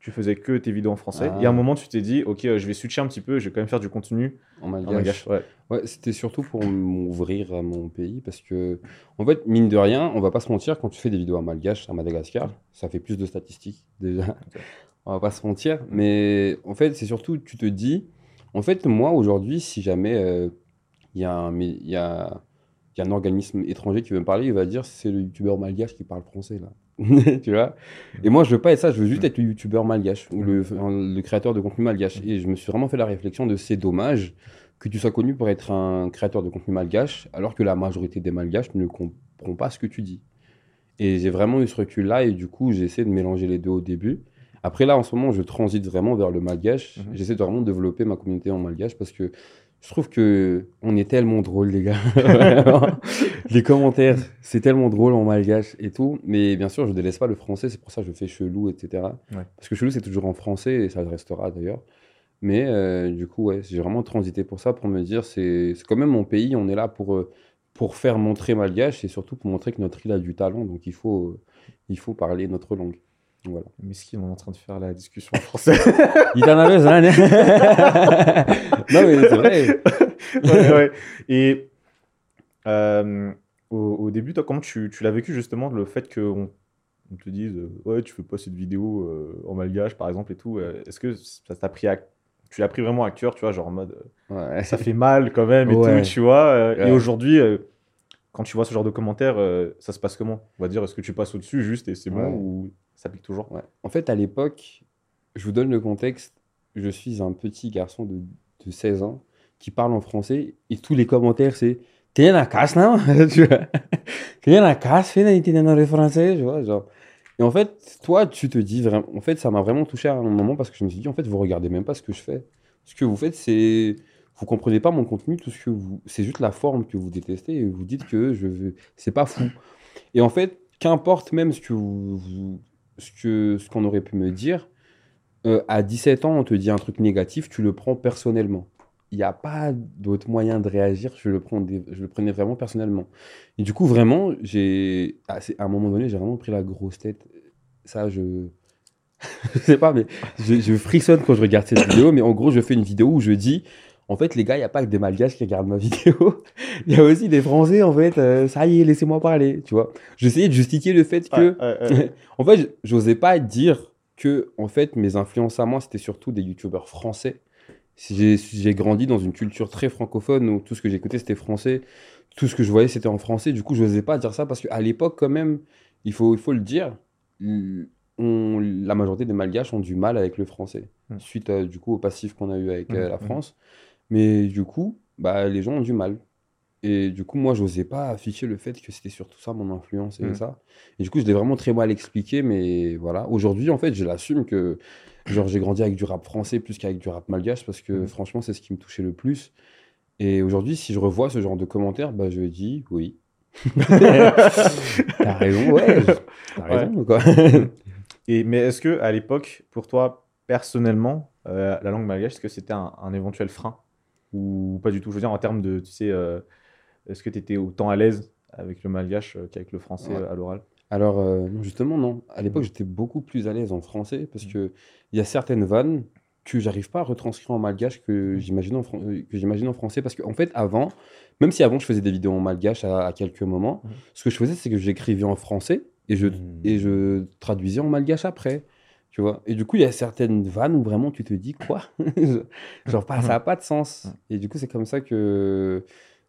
tu faisais que tes vidéos en français, et à un Ah. moment tu t'es dit, ok, je vais switcher un petit peu, je vais quand même faire du contenu En en malgache. Ouais. Ouais, c'était surtout pour m'ouvrir à mon pays parce que, en fait, mine de rien, on va pas se mentir, quand tu fais des vidéos en malgache à Madagascar, ça fait plus de statistiques déjà. On va pas se mentir, mais en fait, c'est surtout, tu te dis, en fait, moi aujourd'hui, si jamais il y a un, mais il y a, y a un organisme étranger qui veut me parler, il va dire c'est le youtubeur malgache qui parle français là. tu vois? Et moi, je veux pas être ça, je veux juste être le youtubeur malgache ou le, le créateur de contenu malgache. Et je me suis vraiment fait la réflexion de c'est dommage que tu sois connu pour être un créateur de contenu malgache, alors que la majorité des malgaches ne comprennent pas ce que tu dis. Et j'ai vraiment eu ce recul-là, et du coup, j'ai essayé de mélanger les deux au début. Après, là, en ce moment, je transite vraiment vers le malgache. Mhm. J'essaie de vraiment développer ma communauté en malgache parce que je trouve que on est tellement drôle, les gars. Les commentaires, c'est tellement drôle en malgache et tout. Mais bien sûr, je délaisse pas le français, c'est pour ça que je fais chelou, etc. Ouais. Parce que chelou, c'est toujours en français et ça le restera d'ailleurs. Mais euh, du coup, ouais, j'ai vraiment transité pour ça, pour me dire, c'est quand même mon pays, on est là pour, euh, pour faire montrer malgache et surtout pour montrer que notre île a du talent, donc il faut, il faut parler notre langue. Voilà. Miskin, on est en train de faire la discussion en français. Il t'en a besoin, Non, mais c'est vrai. ouais, ouais. Et euh, au, au début, toi, comment tu, tu l'as vécu justement le fait qu'on on te dise euh, ouais, tu fais pas cette vidéo euh, en malgache par exemple et tout. euh, Est-ce que ça t'a pris à... tu l'as pris vraiment à cœur, tu vois, genre en mode Ouais. ça fait mal quand même et Ouais. tout, tu vois. Et aujourd'hui, quand tu vois ce genre de commentaires, ça se passe comment? On va dire, est-ce que tu passes au-dessus juste et c'est bon ou ça pique toujours. En fait, à l'époque, je vous donne le contexte, je suis un petit garçon de, de 16 ans qui parle en français et tous les commentaires, c'est t'es la casse, vois? T'es la casse, fais dans le français. Et en fait, toi, tu te dis vraiment. En fait, ça m'a vraiment touché à un moment parce que je me suis dit, en fait, vous regardez même pas ce que je fais. Ce que vous faites, c'est. Vous comprenez pas mon contenu, tout ce que vous. C'est juste la forme que vous détestez et vous dites que je veux. C'est pas fou. Et en fait, qu'importe même ce que vous- Ce que ce qu'on aurait pu me dire, euh, à 17 ans, on te dit un truc négatif, tu le prends personnellement. Il n'y a pas d'autre moyen de réagir, je le, prends je le prenais vraiment personnellement. Et du coup, vraiment, j'ai, à c'est- à un moment donné, j'ai vraiment pris la grosse tête. Ça, je. je sais pas, mais je, je frissonne quand je regarde cette vidéo. Mais en gros, je fais une vidéo où je dis en fait, les gars, il n'y a pas que des Malgaches qui regardent ma vidéo. Il y a aussi des Français, en fait. euh, ça y est, laissez-moi parler, tu vois. J'essayais de justifier le fait que. En fait, j'osais pas dire que, en fait, mes influences à moi, c'était surtout des youtubeurs français. J'ai grandi dans une culture très francophone où tout ce que j'écoutais, c'était français. Tout ce que je voyais, c'était en français. Du coup, je n'osais pas dire ça parce qu'à l'époque, quand même, il faut, il faut le dire, on- la majorité des Malgaches ont du mal avec le français, Mm. suite euh, du coup au passif qu'on a eu avec euh, Mm, la mm. France. Mais du coup, bah, les gens ont du mal. Et du coup, moi, j'osais pas afficher le fait que c'était surtout ça mon influence et Mm. ça. Et du coup, je l'ai vraiment très mal expliqué, mais voilà. Aujourd'hui, en fait, je l'assume que genre, j'ai grandi avec du rap français plus qu'avec du rap malgache parce que Mm. franchement, c'est ce qui me touchait le plus. Et aujourd'hui, si je revois ce genre de commentaires, bah, je dis oui. T'as raison, ouais. T'as Ouais. raison, quoi. Et, mais est-ce que à l'époque, pour toi, personnellement, euh, la langue malgache, est-ce que c'était un, un éventuel frein Ou pas du tout Je veux dire, en termes de, tu sais, euh, est-ce que tu étais autant à l'aise avec le malgache euh, qu'avec le français Ouais. euh, à l'oral? Alors, euh, non, justement, non. À l'époque, Mm. j'étais beaucoup plus à l'aise en français parce Mm. que il y a certaines vannes que j'arrive pas à retranscrire en malgache que j'imagine en, que j'imagine en français. Parce qu'en fait, avant, même si avant je faisais des vidéos en malgache à, à quelques moments, Mhm. ce que je faisais, c'est que j'écrivais en français et je, et je traduisais en malgache après. Tu vois? Et du coup, il y a certaines vannes où vraiment tu te dis quoi? Genre, pas, ça n'a pas de sens. Et du coup, c'est comme ça que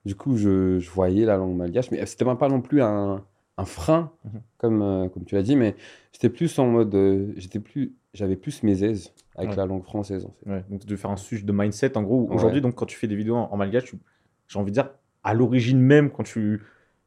du coup, je, je voyais la langue malgache. Mais c'était même pas non plus un, un frein, Mhm. comme, euh, comme tu l'as dit, mais j'étais plus en mode. euh, j'étais plus, j'avais plus mes aises avec Ouais. la langue française, en fait. Ouais, donc de faire un sujet de mindset, en gros. Ouais. Aujourd'hui, donc quand tu fais des vidéos en, en malgache, j'ai envie de dire, à l'origine même, quand tu,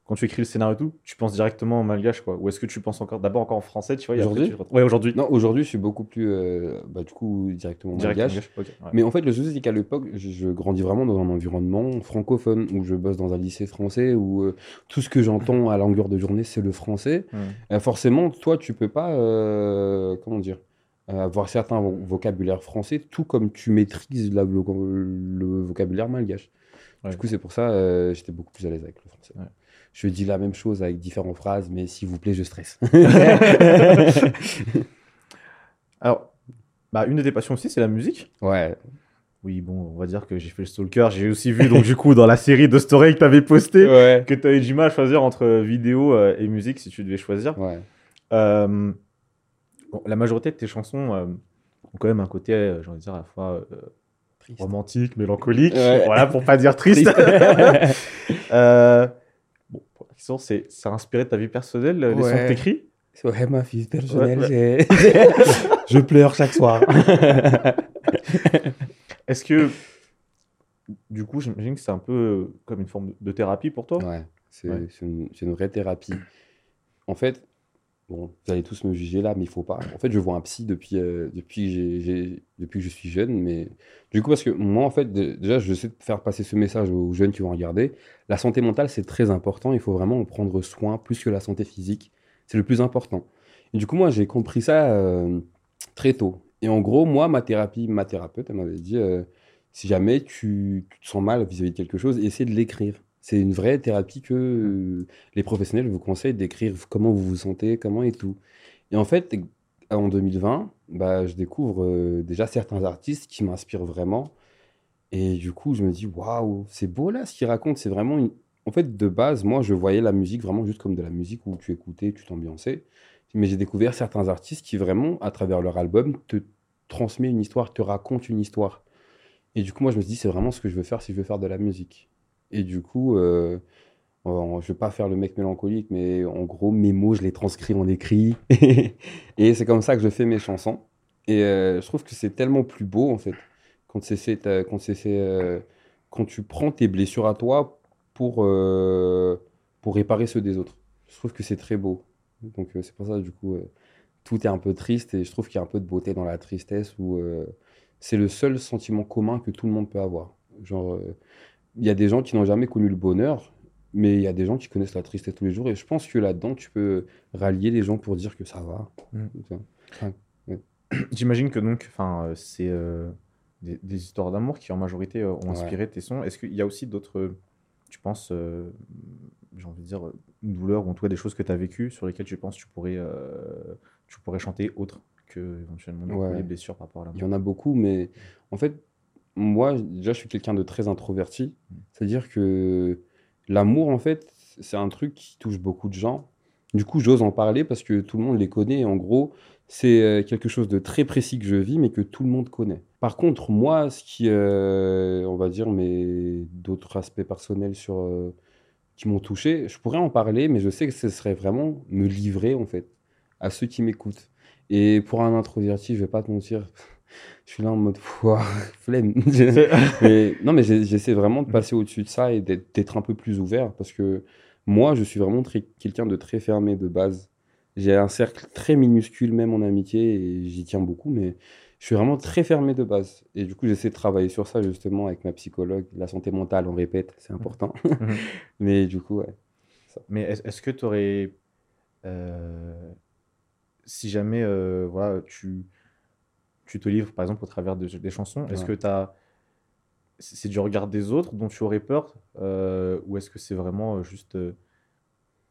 quand tu écris le scénario et tout, tu penses directement en malgache, quoi. Ou est-ce que tu penses encore d'abord encore en français, tu vois Aujourd'hui tu- Ouais, aujourd'hui. Non, aujourd'hui, je suis beaucoup plus. euh, bah, du coup, directement en Direct malgache. malgache, ok, ouais. Mais en fait, le souci, c'est qu'à l'époque, je, je grandis vraiment dans un environnement francophone où je bosse dans un lycée français où euh, tout ce que j'entends à longueur de journée, c'est le français. Euh, forcément, toi, tu peux pas, euh, comment dire, avoir certains vo- vocabulaires français, tout comme tu maîtrises la- le, le vocabulaire malgache. Ouais. Du coup, c'est pour ça euh, j'étais beaucoup plus à l'aise avec le français. Je dis la même chose avec différentes phrases, mais s'il vous plaît, je stresse. Alors, bah, une de tes passions aussi, c'est la musique. ouais, Oui, bon, on va dire que j'ai fait le stalker. J'ai aussi vu, donc, du coup, dans la série de story que tu avais posté, ouais, que tu avais du mal à choisir entre vidéo euh, et musique si tu devais choisir. ouais. Euh, bon, la majorité de tes chansons euh, ont quand même un côté, euh, j'ai envie de dire, à la fois romantique, mélancolique. Ouais. Voilà, pour pas dire triste. question, c'est ça a inspiré de ta vie personnelle, les sons que Ouais. t'écris? C'est vrai, ma fille personnelle, Ouais, je pleure chaque soir. Est-ce que, du coup, j'imagine que c'est un peu euh, comme une forme de thérapie pour toi? Ouais, c'est Ouais. c'est une, c'est une vraie thérapie. En fait, bon, vous allez tous me juger là, mais il faut pas. En fait, je vois un psy depuis, euh, depuis, que je suis jeune, mais du coup, parce que moi, en fait, dé- déjà, je sais faire passer ce message aux jeunes qui vont regarder. La santé mentale, c'est très important. Il faut vraiment en prendre soin plus que la santé physique. C'est le plus important. Et du coup, moi, j'ai compris ça euh, très tôt. Et en gros, moi, ma thérapie, ma thérapeute, elle m'avait dit, euh, si jamais tu, tu te sens mal vis-à-vis de quelque chose, essaie de l'écrire. C'est une vraie thérapie que euh, les professionnels vous conseillent d'écrire comment vous vous sentez, comment et tout. Et en fait, en 2020, bah, je découvre euh, déjà certains artistes qui m'inspirent vraiment. Et du coup, je me dis, waouh, c'est beau là ce qu'ils racontent. C'est vraiment une... En fait, de base, moi, je voyais la musique vraiment juste comme de la musique où tu écoutais, tu t'ambiançais. Mais j'ai découvert certains artistes qui vraiment, à travers leur album, te transmet une histoire, te raconte une histoire. Et du coup, moi, je me suis dit, c'est vraiment ce que je veux faire si je veux faire de la musique. Et du coup, euh, euh, je vais pas faire le mec mélancolique, mais en gros, mes mots, je les transcris en écrit. et c'est comme ça que je fais mes chansons. Et euh, je trouve que c'est tellement plus beau, en fait, quand, c'est, euh, quand, c'est, euh, quand tu prends tes blessures à toi pour, pour réparer ceux des autres. Je trouve que c'est très beau. Donc c'est pour ça, du coup, tout est un peu triste et je trouve qu'il y a un peu de beauté dans la tristesse où c'est le seul sentiment commun que tout le monde peut avoir. Genre, y a des gens qui n'ont jamais connu le bonheur, mais il y a des gens qui connaissent la tristesse tous les jours et je pense que là-dedans, tu peux rallier les gens pour dire que ça va. Mm. J'imagine que donc, enfin, euh, c'est euh, des, des histoires d'amour qui en majorité euh, ont Ouais. inspiré tes sons. Est-ce qu'il y a aussi d'autres, tu penses, euh, j'ai envie de dire, euh, une douleur ou en tout cas des choses que tu as vécues sur lesquelles tu penses tu pourrais, euh, tu pourrais chanter autre que éventuellement Ouais. les blessures par rapport à Il y l'amour en a beaucoup, mais en fait, moi, déjà, je suis quelqu'un de très introverti. C'est-à-dire que l'amour, en fait, c'est un truc qui touche beaucoup de gens. Du coup, j'ose en parler parce que tout le monde les connaît. En gros, c'est euh, quelque chose de très précis que je vis, mais que tout le monde connaît. Par contre, moi, ce qui, euh, on va dire, mais d'autres aspects personnels sur, euh, qui m'ont touché, je pourrais en parler, mais je sais que ce serait vraiment me livrer, en fait, à ceux qui m'écoutent. Et pour un introverti, je vais pas te mentir, je suis là en mode, flemme. Mais, non, mais j'essaie vraiment de passer au-dessus de ça et d'être un peu plus ouvert parce que moi, je suis vraiment quelqu'un de très fermé de base. J'ai un cercle très minuscule, même en amitié, et j'y tiens beaucoup, mais je suis vraiment très fermé de base. Et du coup, j'essaie de travailler sur ça justement avec ma psychologue. La santé mentale, on répète, c'est important. Mhm. mais du coup, ouais. Mais est- est-ce que tu aurais, si jamais euh, voilà, tu, tu te livres par exemple au travers de- des chansons, est-ce Ouais. que tu as, c'est du regard des autres dont tu aurais peur euh, ou est-ce que c'est vraiment euh, juste euh,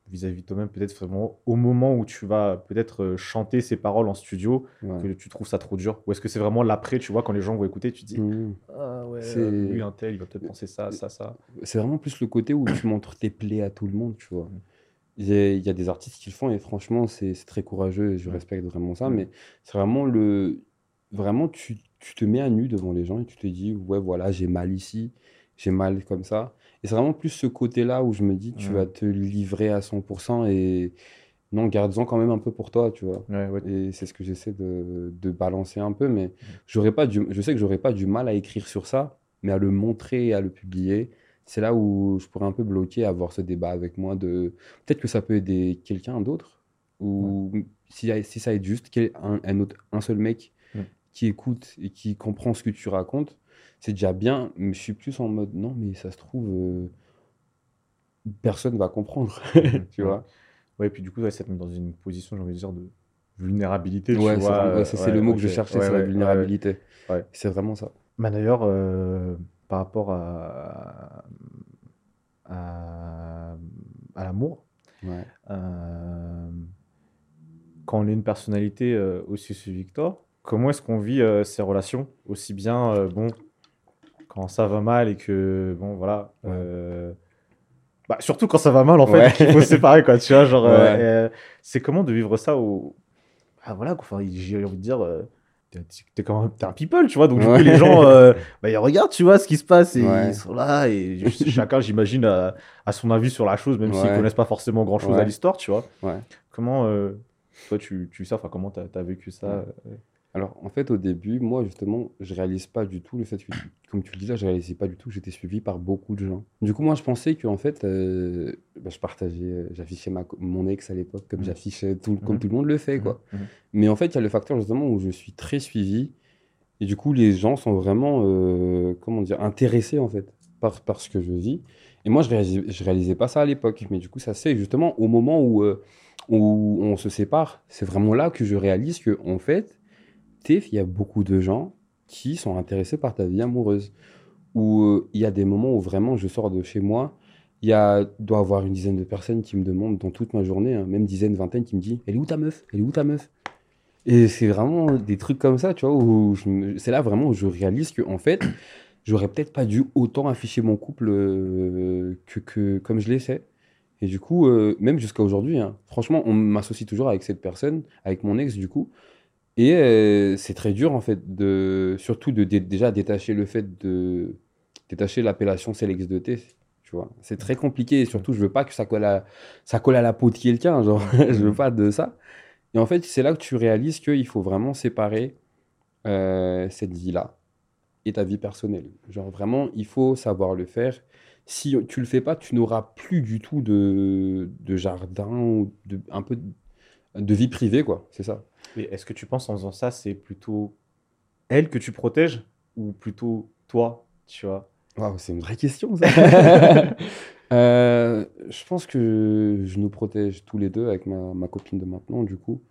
vis-à-vis de toi-même, peut-être vraiment au moment où tu vas peut-être chanter ces paroles en studio, ouais. que tu trouves ça trop dur? Ou est-ce que c'est vraiment l'après, tu vois, quand les gens vont écouter, tu te dis Mhm. Ah ouais, lui, un tel, il va peut-être penser ça, ça, ça. C'est vraiment plus le côté où tu montres tes plaies à tout le monde, tu vois. Il y a, il y a des artistes qui le font et franchement, c'est très courageux et je Mm. respecte vraiment ça. Mais c'est vraiment le. Vraiment, tu, tu te mets à nu devant les gens et tu te dis, ouais, voilà, j'ai mal ici, j'ai mal comme ça. Et c'est vraiment plus ce côté-là où je me dis, tu vas te livrer à 100% et non, garde-en quand même un peu pour toi, tu vois. Ouais, ouais. Et c'est ce que j'essaie de, de balancer un peu, mais j'aurais pas du, je sais que j'aurais pas du mal à écrire sur ça, mais à le montrer et à le publier, c'est là où je pourrais un peu bloquer, avoir ce débat avec moi de peut-être que ça peut aider quelqu'un d'autre, ou si, si ça aide juste quel- un, un autre, un seul mec. Qui écoute et qui comprend ce que tu racontes, c'est déjà bien, mais je suis plus en mode non, mais ça se trouve, euh, personne va comprendre, tu Ouais. vois. Ouais, puis du coup, ouais, ça te met dans une position, j'ai envie de dire, de vulnérabilité, Ouais, c'est euh, ouais, le mot que je cherchais, c'est la vulnérabilité. C'est vraiment ça. Bah, D'ailleurs, euh, par rapport à, à, à l'amour, euh, quand on est une personnalité euh, aussi suivie que toi, comment est-ce qu'on vit euh, ces relations Aussi bien, euh, bon, quand ça va mal et que, bon, voilà. Euh, bah, surtout quand ça va mal, en fait, Ouais. qu'il faut se séparer, quoi, tu vois, genre, Ouais. c'est comment de vivre ça au... Ah, voilà, enfin, j'ai envie de dire... t'es- quand même t'es un people, tu vois, donc du Ouais. coup les gens, bah, ils regardent, tu vois, ce qui se passe, et ils sont là, et chacun, j'imagine, a, a son avis sur la chose, même s'ils connaissent pas forcément grand-chose à Ouais. l'histoire, tu vois. Comment, toi, tu, tu ça, enfin, comment t'as as vécu ça Alors, en fait, au début, moi, justement, je réalise pas du tout le fait que, comme tu le disais, je réalisais pas du tout que j'étais suivi par beaucoup de gens. Du coup, moi, je pensais que, en fait, euh, bah, je partageais, euh, j'affichais ma, mon ex à l'époque, comme Mhm. j'affichais tout, comme Mhm. tout le monde le fait, quoi. mhm, Mais en fait, il y a le facteur, justement, où je suis très suivi. Et du coup, les gens sont vraiment, euh, comment dire, intéressés, en fait, par, par ce que je vis. Et moi, je réalisais, je réalisais pas ça à l'époque. Mais du coup, ça se fait justement au moment où, euh, où on se sépare. C'est vraiment là que je réalise que, en fait, Il y a beaucoup de gens qui sont intéressés par ta vie amoureuse. Où euh, il y a des moments où vraiment je sors de chez moi, il y a, doit avoir une dizaine de personnes qui me demandent dans toute ma journée, hein, même dizaine, vingtaine, qui me disent Elle est où ta meuf? Elle est où ta meuf? Et c'est vraiment des trucs comme ça, tu vois, où c'est là vraiment où je réalise que, en fait, j'aurais peut-être pas dû autant afficher mon couple euh, que, comme je fait. Et du coup, euh, même jusqu'à aujourd'hui, hein, franchement, on m'associe toujours avec cette personne, avec mon ex, du coup. Et euh, c'est très dur, en fait, de, surtout de dé- déjà détacher le fait de détacher l'appellation c'est l'ex de T, tu vois. C'est très compliqué, et surtout, je veux pas que ça colle à, ça colle à la peau de quelqu'un, genre, je veux pas de ça. Et en fait, c'est là que tu réalises qu'il faut vraiment séparer euh, cette vie-là et ta vie personnelle. Genre, vraiment, il faut savoir le faire. si tu le fais pas, tu n'auras plus du tout de, de jardin ou de, un peu de, de vie privée, quoi. C'est ça. Mais est-ce que tu penses en faisant ça, c'est plutôt elle que tu protèges ou plutôt toi, tu vois? Waouh, c'est une vraie question, ça. Euh, je pense que je nous protège tous les deux avec ma, ma copine de maintenant, du coup.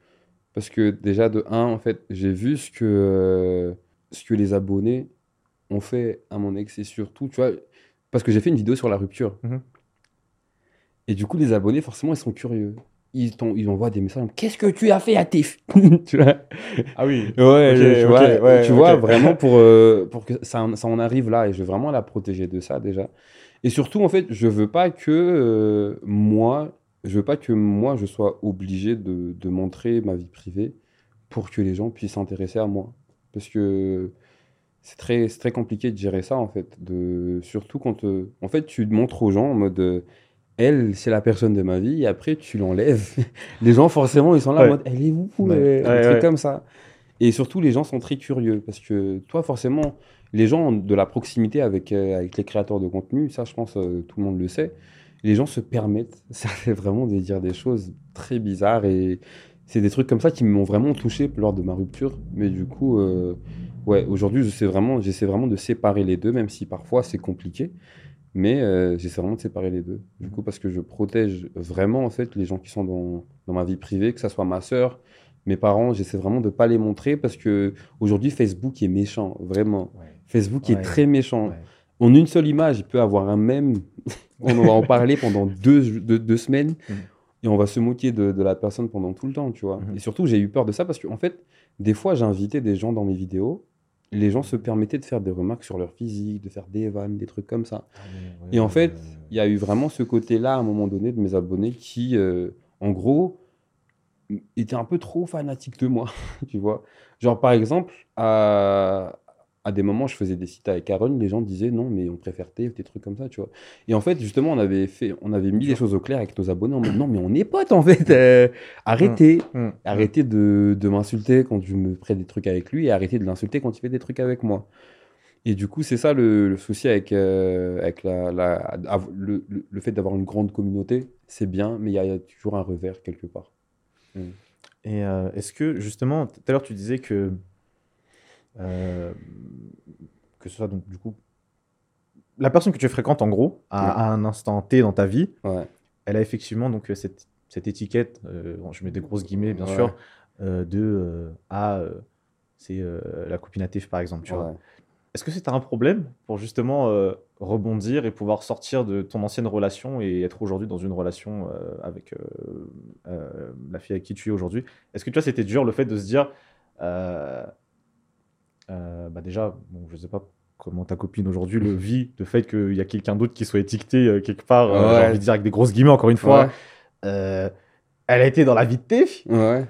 Parce que déjà, de un, en fait, j'ai vu ce que, euh, ce que les abonnés ont fait à mon ex et surtout, tu vois, parce que j'ai fait une vidéo sur la rupture. Mhm. Et du coup, les abonnés, forcément, ils sont curieux. Ils, ils envoient des messages. Qu'est-ce que tu as fait à tes... tu vois? Ah oui. Ouais, Ok, je- tu vois, ouais, tu vois ok. vraiment pour, euh, pour que ça, en- ça en arrive là et je veux vraiment la protéger de ça déjà. Et surtout, en fait, je veux pas que euh, moi, je veux pas que moi je sois obligé de, de montrer ma vie privée pour que les gens puissent s'intéresser à moi. Parce que c'est très, c'est très compliqué de gérer ça en fait. De, surtout quand euh, en fait tu montres aux gens en mode euh, elle, c'est la personne de ma vie, et après tu l'enlèves. les gens, forcément, ils sont là en mode elle est où Ouais. euh, Un Ouais, truc comme ça. Et surtout, les gens sont très curieux parce que toi, forcément, les gens ont de la proximité avec, euh, avec les créateurs de contenu, ça, je pense, euh, tout le monde le sait. Les gens se permettent, ça fait vraiment de dire des choses très bizarres et c'est des trucs comme ça qui m'ont vraiment touché lors de ma rupture. Mais du coup, euh, ouais, aujourd'hui, j'essaie vraiment, j'essaie vraiment de séparer les deux, même si parfois c'est compliqué. Mais euh, j'essaie vraiment de séparer les deux. Du coup, parce que je protège vraiment en fait les gens qui sont dans, dans ma vie privée, que ça soit ma sœur, mes parents, j'essaie vraiment de pas les montrer parce que aujourd'hui Facebook est méchant, vraiment. Facebook Ouais. est très méchant. Ouais. En une seule image, il peut avoir un mème. on va en parler pendant deux, deux, deux semaines Mhm. et on va se moquer de, de la personne pendant tout le temps, tu vois. Mhm. Et surtout, j'ai eu peur de ça parce que, en fait, des fois, invité des gens dans mes vidéos. Les gens se permettaient de faire des remarques sur leur physique, de faire des vannes, des trucs comme ça. Et en fait, il y a eu vraiment ce côté-là à un moment donné de mes abonnés qui, euh, en gros, étaient un peu trop fanatiques de moi, tu vois. Genre, par exemple, à, à des moments, je faisais des sites avec Aaron, les gens disaient non, mais on préfère Tef, des trucs comme ça, tu vois. Et en fait, justement, on avait, fait, on avait mis les choses au clair avec nos abonnés en mode non, mais on est potes en fait, euh, arrêtez. Hmm. Arrêtez de, de m'insulter quand je me ferai des trucs avec lui et arrêtez de l'insulter quand il fait des trucs avec moi. Et du coup, c'est ça le, le souci avec, euh, avec la, la- le, le- fait d'avoir une grande communauté. C'est bien, mais il y, a- il y a toujours un revers quelque part. Et euh, est-ce que, justement, tout à l'heure, tu disais que, que ce soit donc, du coup, la personne que tu fréquentes, en gros, à, Ouais. à un instant T dans ta vie, Ouais. elle a effectivement donc euh, cette, cette étiquette, euh, bon, je mets des grosses guillemets, bien Ouais. sûr, euh, de euh, ah, euh, c'est euh, la copine Tiff, par exemple, tu vois. Est-ce que c'est un problème pour justement euh, rebondir et pouvoir sortir de ton ancienne relation et être aujourd'hui dans une relation euh, avec euh, euh, la fille avec qui tu es aujourd'hui? Est-ce que tu vois, c'était dur le fait de se dire, euh, bah déjà, bon, je sais pas comment ta copine aujourd'hui le vit, le fait qu'il y a quelqu'un d'autre qui soit étiqueté euh, quelque part, euh, Ouais. j'ai envie de dire avec des grosses guillemets encore une fois, Ouais. euh, elle a été dans la vie de. Ouais.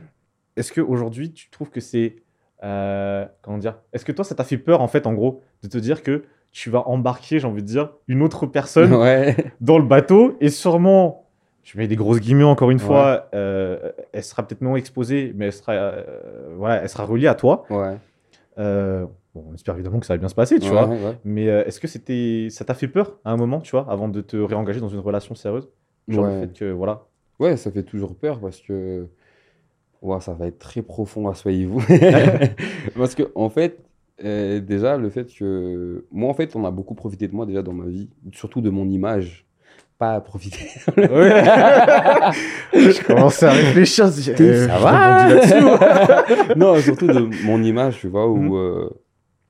Est-ce qu'aujourd'hui, tu trouves que c'est. comment dire Est-ce que toi, ça t'a fait peur, en fait, en gros, de te dire que tu vas embarquer, j'ai envie de dire, une autre personne dans le bateau et sûrement, je mets des grosses guillemets encore une fois, euh, elle sera peut-être non exposée, mais elle sera, euh, voilà, elle sera reliée à toi. Ouais. Euh, bon, on espère évidemment que ça va bien se passer, tu Ouais, vois. ouais. Mais euh, est-ce que c'était, ça t'a fait peur à un moment, tu vois, avant de te réengager dans une relation sérieuse? Genre Ouais. le fait que, voilà. Ouais, ça fait toujours peur parce que Ouah, ça va être très profond, assoyez-vous. parce que, en fait, euh, déjà, le fait que. Moi, en fait, on a beaucoup profité de moi déjà dans ma vie, surtout de mon image. Pas profiter. je commençais à réfléchir, je euh, ça va. Non, surtout de mon image, tu vois, où Mhm. euh,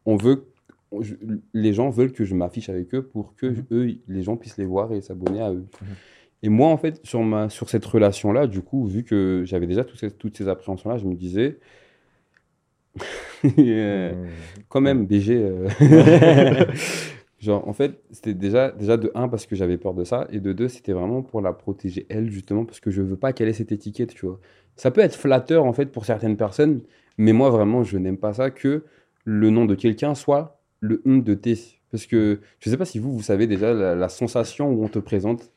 on veut. je- les gens veulent que je m'affiche avec eux pour que Mhm. eux, les gens puissent les voir et s'abonner à eux. Mhm. Et moi, en fait, sur, ma, sur cette relation-là, du coup, vu que j'avais déjà toutes ces, toutes ces appréhensions-là, je me disais, quand même, BG. euh, Genre, en fait, c'était déjà, déjà de un, parce que j'avais peur de ça, et de deux, c'était vraiment pour la protéger, elle, justement, parce que je veux pas qu'elle ait cette étiquette, tu vois. Ça peut être flatteur, en fait, pour certaines personnes, mais moi, vraiment, je n'aime pas ça, que le nom de quelqu'un soit le de T. Parce que je sais pas si vous, vous savez déjà la, sensation où on te présente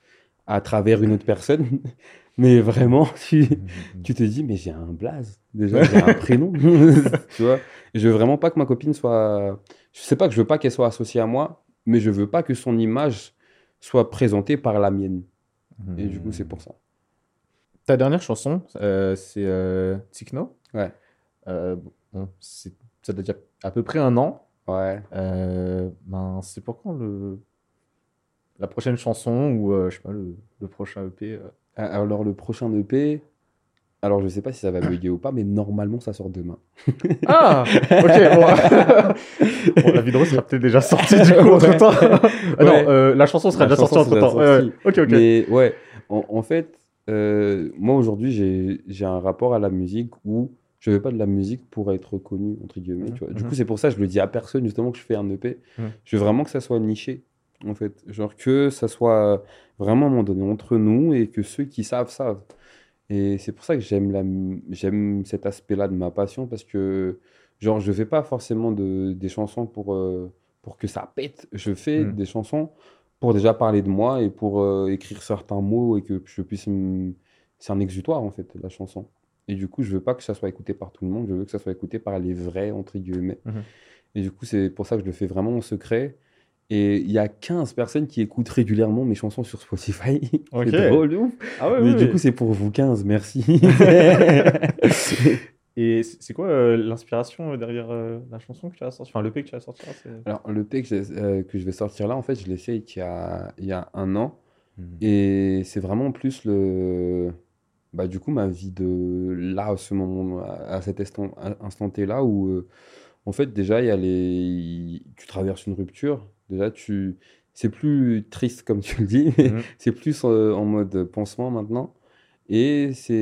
à travers une autre personne, mais vraiment, tu, tu te dis, mais j'ai un blaze, déjà, j'ai un prénom, tu vois. Je veux vraiment pas que ma copine soit. Je sais pas que je veux pas qu'elle soit associée à moi, mais je veux pas que son image soit présentée par la mienne. Et du coup, c'est pour ça. Ta dernière chanson, euh, c'est euh. Ouais. Euh, bon, c'est- ça dire à peu près un an. Ouais. Euh, ben, c'est pour quand le... la prochaine chanson ou euh, je sais pas, le, le prochain EP Ah, Alors, le prochain EP, alors je sais pas si ça va bugger ou pas, mais normalement, ça sort demain. Ah Ok, bon. Bon, la vidéo sera peut-être déjà sortie du coup Ouais. entre temps. ah Ouais. non, euh, la chanson sera La déjà sortie entre temps. ok, ok. Mais ouais, en, en fait, euh, moi aujourd'hui, j'ai j'ai un rapport à la musique où je fais pas de la musique pour être reconnu, entre guillemets. tu vois. Du Mhm. coup, c'est pour ça que je le dis à personne, justement, que je fais un EP. Je veux vraiment que ça soit niché, en fait. Genre que ça soit vraiment à un moment donné entre nous et que ceux qui savent, savent. Et c'est pour ça que j'aime la, j'aime cet aspect-là de ma passion parce que, genre, je fais pas forcément de, des chansons pour, euh, pour que ça pète. Je fais Mm. des chansons pour déjà parler de moi et pour euh, écrire certains mots et que je puisse. me- C'est un exutoire, en fait, la chanson. Et du coup, je veux pas que ça soit écouté par tout le monde, je veux que ça soit écouté par les vrais, entre guillemets. Mhm. Et du coup, c'est pour ça que je le fais vraiment en secret. Et il y a 15 personnes qui écoutent régulièrement mes chansons sur Spotify. Ok. c'est drôle, de ouf. Ah ouais, Mais oui, du oui. coup, c'est pour vous 15, merci. Et c'est quoi euh, l'inspiration euh, derrière euh, la chanson que tu as sortie Enfin, l'EP que tu as sorti là, c'est- Alors, le P que, euh, que je vais sortir là, en fait, je l'ai fait il y a, il y a un an. Mhm. Et c'est vraiment plus le. Bah, du coup, ma vie de là, à ce moment, à cet instant, T-là, où, en fait, déjà, il y a les... tu traverses une rupture. Déjà, tu... c'est plus triste, comme tu le dis, mais Mhm. c'est plus euh, en mode pansement maintenant. Et c'est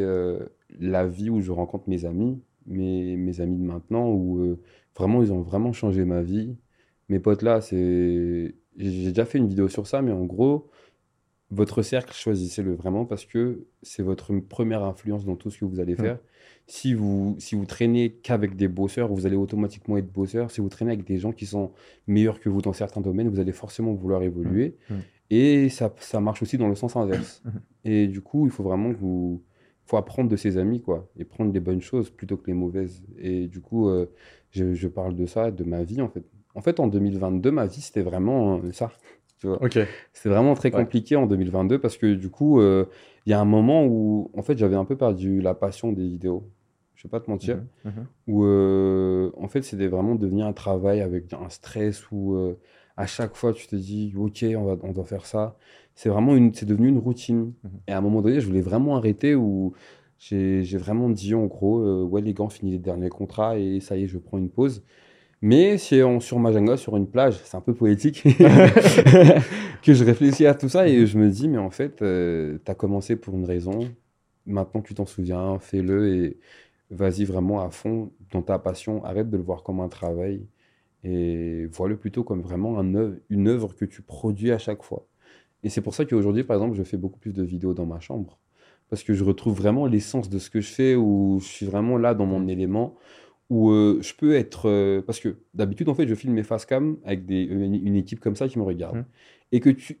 euh, la vie où je rencontre mes amis, mes, mes amis de maintenant, où euh, vraiment, ils ont vraiment changé ma vie. Mes potes là, c'est. J'ai déjà fait une vidéo sur ça, mais en gros, votre cercle, choisissez-le vraiment parce que c'est votre première influence dans tout ce que vous allez faire. Si vous, si vous traînez qu'avec des bosseurs, vous allez automatiquement être bosseur. Si vous traînez avec des gens qui sont meilleurs que vous dans certains domaines, vous allez forcément vouloir évoluer. Mhm. Et ça, ça marche aussi dans le sens inverse. Mhm. Et du coup, il faut vraiment que vous. faut apprendre de ses amis, quoi. Et prendre les bonnes choses plutôt que les mauvaises. Et du coup, euh, je, je parle de ça, de ma vie, en fait. En fait, en 2022, ma vie, c'était vraiment euh, ça. Tu vois. C'était vraiment très Ouais. compliqué en 2022 parce que du coup, euh, il y a un moment où, en fait, j'avais un peu perdu la passion des vidéos. Je vais pas te mentir. Mhm, mhm. Où, euh, en fait, c'était vraiment devenu un travail avec un stress où euh, à chaque fois, tu te dis, OK, on va, on doit faire ça. C'est vraiment une, c'est devenu une routine. Mhm. Et à un moment donné, je voulais vraiment arrêter où j'ai, vraiment dit, en gros, euh, ouais, les gars, on finit les derniers contrats et ça y est, je prends une pause. Mais c'est en, sur Majanga, sur une plage, c'est un peu poétique, que je réfléchis à tout ça et je me dis, mais en fait, tu as commencé pour une raison, maintenant tu t'en souviens, fais-le et vas-y vraiment à fond dans ta passion, arrête de le voir comme un travail et vois-le plutôt comme vraiment un œuvre, une œuvre que tu produis à chaque fois. Et c'est pour ça qu'aujourd'hui, par exemple, je fais beaucoup plus de vidéos dans ma chambre. Parce que je retrouve vraiment l'essence de ce que je fais, où je suis vraiment là dans mon élément, où euh, je peux être... euh, parce que d'habitude, en fait, je filme mes face cam avec des, une, une équipe comme ça qui me regarde. Mhm. Et que tu,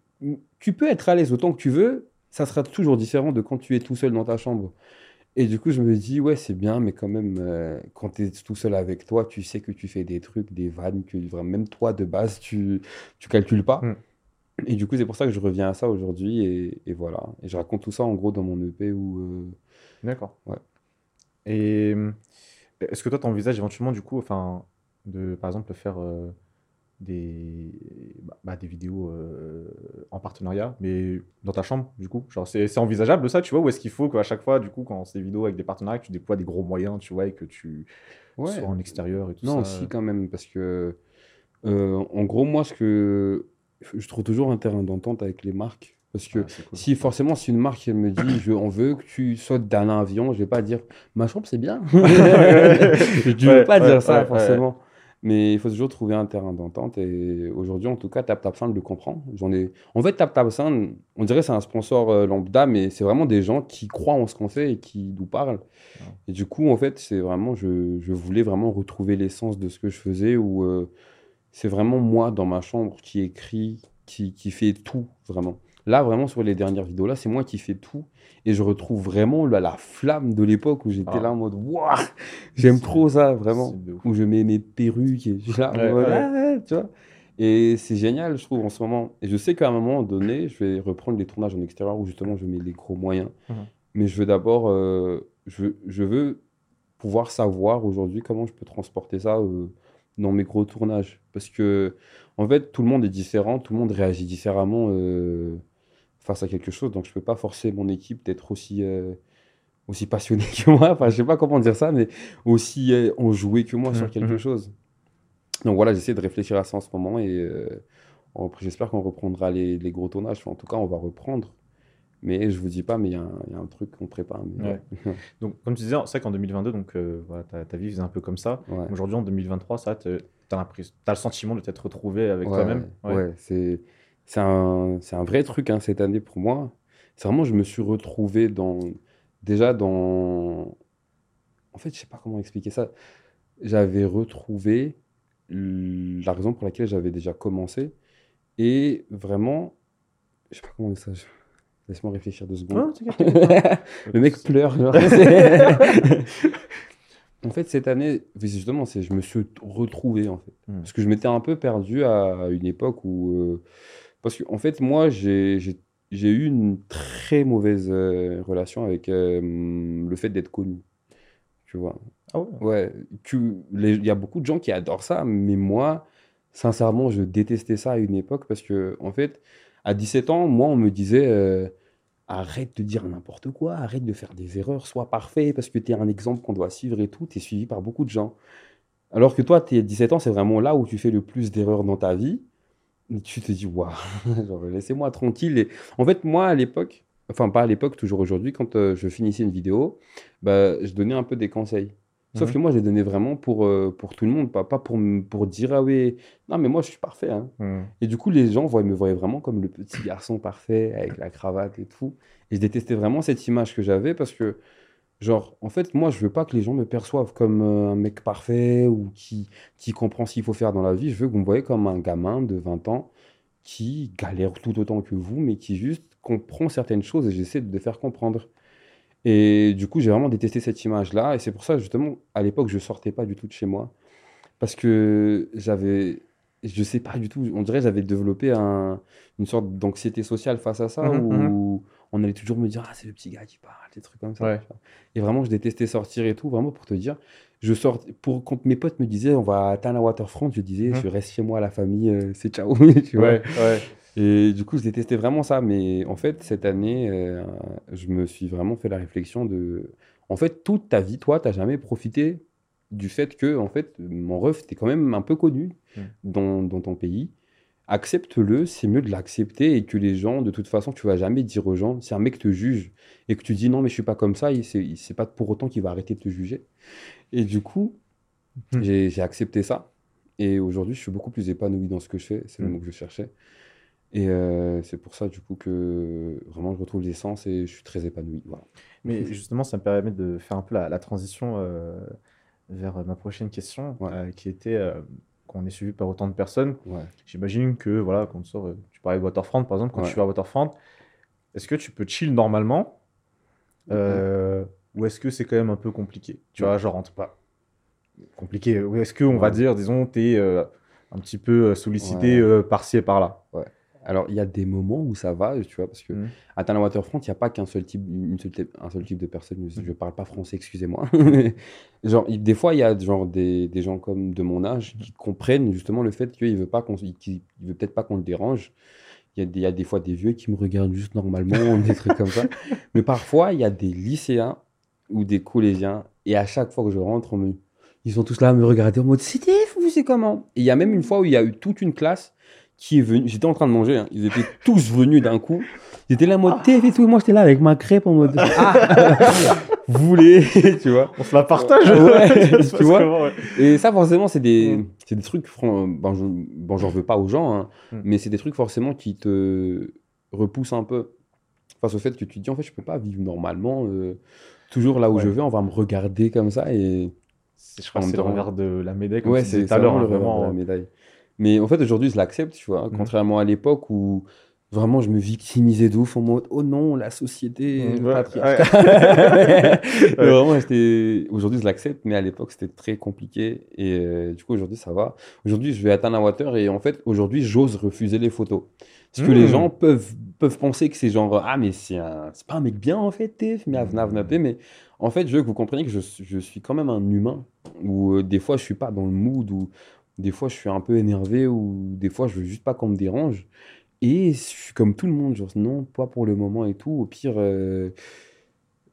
tu peux être à l'aise autant que tu veux, ça sera toujours différent de quand tu es tout seul dans ta chambre. Et du coup, je me dis, ouais, c'est bien, mais quand même, euh, quand tu es tout seul avec toi, tu sais que tu fais des trucs, des vannes, que vraiment, même toi, de base, tu tu calcules pas. Mm. Et du coup, c'est pour ça que je reviens à ça aujourd'hui, et, et voilà. Et je raconte tout ça, en gros, dans mon EP où... euh, D'accord. Ouais. Et euh, est-ce que toi, tu envisages éventuellement, du coup, enfin, de, par exemple, faire euh, des, bah, bah, des vidéos euh, en partenariat, mais dans ta chambre, du coup? Genre, c'est c'est envisageable ça, tu vois? Ou est-ce qu'il faut qu'à chaque fois, du coup, quand c'est des vidéos avec des partenariats, que tu déploies des gros moyens, tu vois, et que tu Ouais. sois en extérieur et tout Non, ça? si, quand même, parce que, euh, en gros, moi, ce que je trouve toujours un terrain d'entente avec les marques. Parce que Ah, cool. si forcément, si une marque elle me dit, je, on veut que tu sautes d'un avion, je vais pas dire, ma chambre, c'est bien. je Ouais, veux pas ouais, dire ça, forcément. Mais il faut toujours trouver un terrain d'entente. Et aujourd'hui, en tout cas, Tap Tap Sound le comprend. J'en ai... En fait, Tap Tap Sound, on dirait que c'est un sponsor euh, lambda, mais c'est vraiment des gens qui croient en ce qu'on fait et qui nous parlent. Ouais. Et du coup, en fait, c'est vraiment, je, je voulais vraiment retrouver l'essence de ce que je faisais, où euh, c'est vraiment moi dans ma chambre qui écrit, qui, qui fait tout, vraiment. Là, vraiment, sur les dernières vidéos, là, c'est moi qui fais tout. Et je retrouve vraiment la, la flamme de l'époque où j'étais Ah. là en mode, waouh, j'aime trop ça, vraiment où je mets mes perruques et je suis là en Ouais, mode, ouais. Ouais, tu vois. Et c'est génial, je trouve, en ce moment. Et je sais qu'à un moment donné, je vais reprendre les tournages en extérieur où justement je mets les gros moyens. Mhm. Mais je veux d'abord, euh, je, veux- je veux pouvoir savoir aujourd'hui comment je peux transporter ça euh, dans mes gros tournages. Parce que, en fait, tout le monde est différent, tout le monde réagit différemment euh, face à quelque chose. Donc, je peux pas forcer mon équipe d'être aussi, euh, aussi passionnée que moi. Enfin, je sais pas comment dire ça, mais aussi euh, enjouée que moi sur Mhm, quelque mhm. chose. Donc voilà, j'essaie de réfléchir à ça en ce moment et euh, j'espère qu'on reprendra les, les gros tournages. Enfin, en tout cas, on va reprendre. Mais je vous dis pas, mais il y, a un- il y a un truc qu'on prépare. mais Ouais. Donc, comme tu disais, c'est vrai qu'en 2022, donc, euh, voilà, ta, ta vie faisait un peu comme ça. ouais. Aujourd'hui, en 2023, ça, tu as, le sentiment de t'être retrouvé avec Ouais, toi-même. ouais, c'est c'est un, c'est un vrai truc hein, cette année pour moi. C'est vraiment, je me suis retrouvé dans, déjà dans, en fait, je sais pas comment expliquer ça. J'avais retrouvé la raison pour laquelle j'avais déjà commencé et vraiment, je sais pas comment dire ça. je- Laisse-moi réfléchir deux secondes. Le mec pleure. genre, en fait, cette année, justement, c'est, je me suis retrouvé en fait. Hmm. Parce que je m'étais un peu perdu à une époque où. euh, parce que, en fait, moi, j'ai, eu une très mauvaise euh, relation avec euh, le fait d'être connu. Tu vois? Ah ouais? Ouais, il y a beaucoup de gens qui adorent ça, mais moi, sincèrement, je détestais ça à une époque parce que, en fait, à 17 ans, moi, on me disait euh, arrête de dire n'importe quoi, arrête de faire des erreurs, sois parfait parce que tu es un exemple qu'on doit suivre et tout, tu es suivi par beaucoup de gens. Alors que toi, tu es 17 ans, c'est vraiment là où tu fais le plus d'erreurs dans ta vie. Et tu te dis, waouh, laissez-moi tranquille. Et en fait, moi, à l'époque, enfin, pas à l'époque, toujours aujourd'hui, quand euh, je finissais une vidéo, bah, je donnais un peu des conseils. Sauf que moi, je les donnais vraiment pour, euh, pour tout le monde, pas, pas pour, pour dire, ah oui, non, mais moi, je suis parfait. hein. Et du coup, les gens voyaient- me voyaient vraiment comme le petit garçon parfait, avec la cravate et tout. Et je détestais vraiment cette image que j'avais parce que, genre, en fait, moi, je veux pas que les gens me perçoivent comme euh, un mec parfait ou qui, qui comprend ce qu'il faut faire dans la vie. Je veux que vous me voyez comme un gamin de 20 ans qui galère tout autant que vous, mais qui juste comprend certaines choses et j'essaie de le faire comprendre. Et du coup, j'ai vraiment détesté cette image-là. Et c'est pour ça, justement, à l'époque, je sortais pas du tout de chez moi. Parce que j'avais, je sais pas du tout, on dirait que j'avais développé un- une sorte d'anxiété sociale face à ça, Mhm, où on allait toujours me dire, ah, c'est le petit gars qui parle, des trucs comme ça. Ouais. Et vraiment, je détestais sortir et tout, vraiment pour te dire. Je sors, pour, quand mes potes me disaient, on va atteindre la waterfront, je disais, Mhm. je reste chez moi, la famille, euh, c'est ciao. tu vois. Ouais, ouais. Et du coup, je détestais vraiment ça. Mais en fait, cette année, euh, je me suis vraiment fait la réflexion de. En fait, toute ta vie, toi, tu n'as jamais profité du fait que, en fait, mon ref, tu es quand même un peu connu Mm. dans, dans ton pays. Accepte-le, c'est mieux de l'accepter et que les gens, de toute façon, tu vas jamais dire aux gens, si un mec te juge et que tu dis non, mais je suis pas comme ça, c'est pas pour autant qu'il va arrêter de te juger. Et du coup, Mm. j'ai accepté ça. Et aujourd'hui, je suis beaucoup plus épanoui dans ce que je fais. C'est le Mm. mot que je cherchais. Et euh, c'est pour ça, du coup, que vraiment, je retrouve l'essence et je suis très épanoui. Voilà. Mais justement, ça me permet de faire un peu la, la transition euh, vers ma prochaine question, Ouais. euh, qui était qu'on est suivi par autant de personnes. Ouais. J'imagine que, voilà, quand tu sors, euh, tu parlais de Waterfront, par exemple, quand Ouais. tu vas à Waterfront, est-ce que tu peux chill normalement euh, ou est-ce que c'est quand même un peu compliqué? Tu Ouais. vois, genre, entre pas compliqué, ou est-ce que, on va dire, disons, tu es un petit peu euh, sollicité euh, par-ci et par-là? Alors, il y a des moments où ça va, tu vois, parce que Mhm. à Tana Waterfront, il n'y a pas qu'un seul type, une seule type- un seul type de personne. Je ne parle pas français, excusez-moi. genre, il- des fois, il y a genre des, des gens comme de mon âge qui comprennent justement le fait qu'il veut pas qu'on, veut peut-être pas qu'on le dérange. Il y, a des, il y a des fois des vieux qui me regardent juste normalement, des trucs comme ça. Mais parfois, il y a des lycéens ou des collégiens, et à chaque fois que je rentre, on me- ils sont tous là à me regarder en mode C'était vous, c'est comment? Et il y a même une fois où il y a eu toute une classe qui est venue. J'étais en train de manger, hein. ils étaient tous venus d'un coup. Ils étaient là en mode TF et tout, et moi j'étais là avec ma crêpe en mode Ah Vous voulez Tu vois On se la partage Ouais, tu vois comment, ouais Et ça, forcément, c'est des, Mm. c'est des trucs. fran- Bon, je, bon, j'en veux pas aux gens, hein, Mm. mais c'est des trucs forcément qui te repoussent un peu face au fait que tu te dis en fait, je peux pas vivre normalement. euh, toujours là où Ouais. je vais, on va me regarder comme ça. Et Je crois que c'est le revers de la médaille, comme ouais, c'est vraiment le revers de la médaille. Mais en fait, aujourd'hui, je l'accepte, tu vois, Mhm. contrairement à l'époque où Vraiment, je me victimisais de ouf en mode oh non, la société Mm, ouais. Mais Vraiment, aujourd'hui, je l'accepte, mais à l'époque, c'était très compliqué. Et euh, du coup, aujourd'hui, ça va. Aujourd'hui, je vais atteindre un water et en fait, aujourd'hui, j'ose refuser les photos. Parce que les Mm. gens peuvent, peuvent penser que c'est genre ah, mais c'est un- pas un mec bien en fait, t'es, mais avna, avna, mais en fait, je veux que vous compreniez que je, je suis quand même un humain. Où euh, des fois, je suis pas dans le mood, ou des fois, je suis un peu énervé, ou des fois, je veux juste pas qu'on me dérange. Et je suis comme tout le monde, genre non, pas pour le moment et tout. Au pire, euh,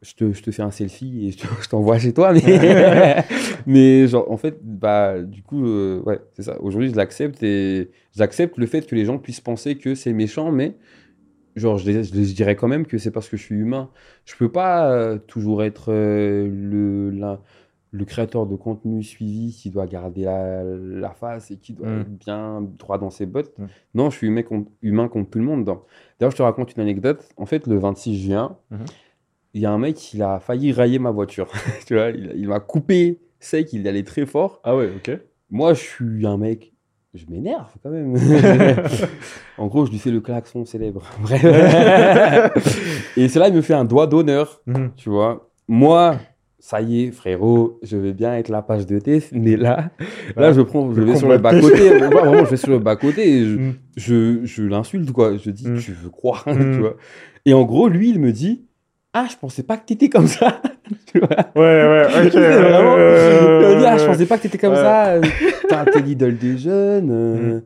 je te, je te fais un selfie et je te- je t'envoie chez toi. Mais, mais genre, en fait, bah, du coup, euh, ouais, c'est ça. Aujourd'hui, je l'accepte et j'accepte le fait que les gens puissent penser que c'est méchant, mais genre, je, je dirais quand même que c'est parce que je suis humain. Je peux pas euh, toujours être euh, le, la- le créateur de contenu suivi qui doit garder la, la face et qui doit Mm. être bien droit dans ses bottes. Mm. Non, je suis humain contre, humain contre tout le monde. D'ailleurs, je te raconte une anecdote. En fait, le 26 juin, Mhm. il y a un mec qui a failli railler ma voiture. tu vois, il, il m'a coupé sec, il allait très fort. Ah ouais, ok. Moi, je suis un mec, je m'énerve quand même. en gros, je lui fais le klaxon célèbre. Bref. Et c'est là, il me fait un doigt d'honneur, Mhm. tu vois. Moi, ça y est, frérot, je vais bien être la page de test, mais là, là, je prends, je vais sur le de bas-côté. Vraiment, je vais sur le bas-côté et je, Mhm. je, je l'insulte, quoi. Je dis, Mm. tu veux quoi, Mm. tu vois. Et en gros, lui, il me dit, ah, je pensais pas que t'étais comme ça, tu vois. Ouais, ouais, ok. Vraiment- euh, Il dit, ah, je pensais pas que t'étais comme Ouais. ça. T'es l'idole des jeunes. euh, Mm.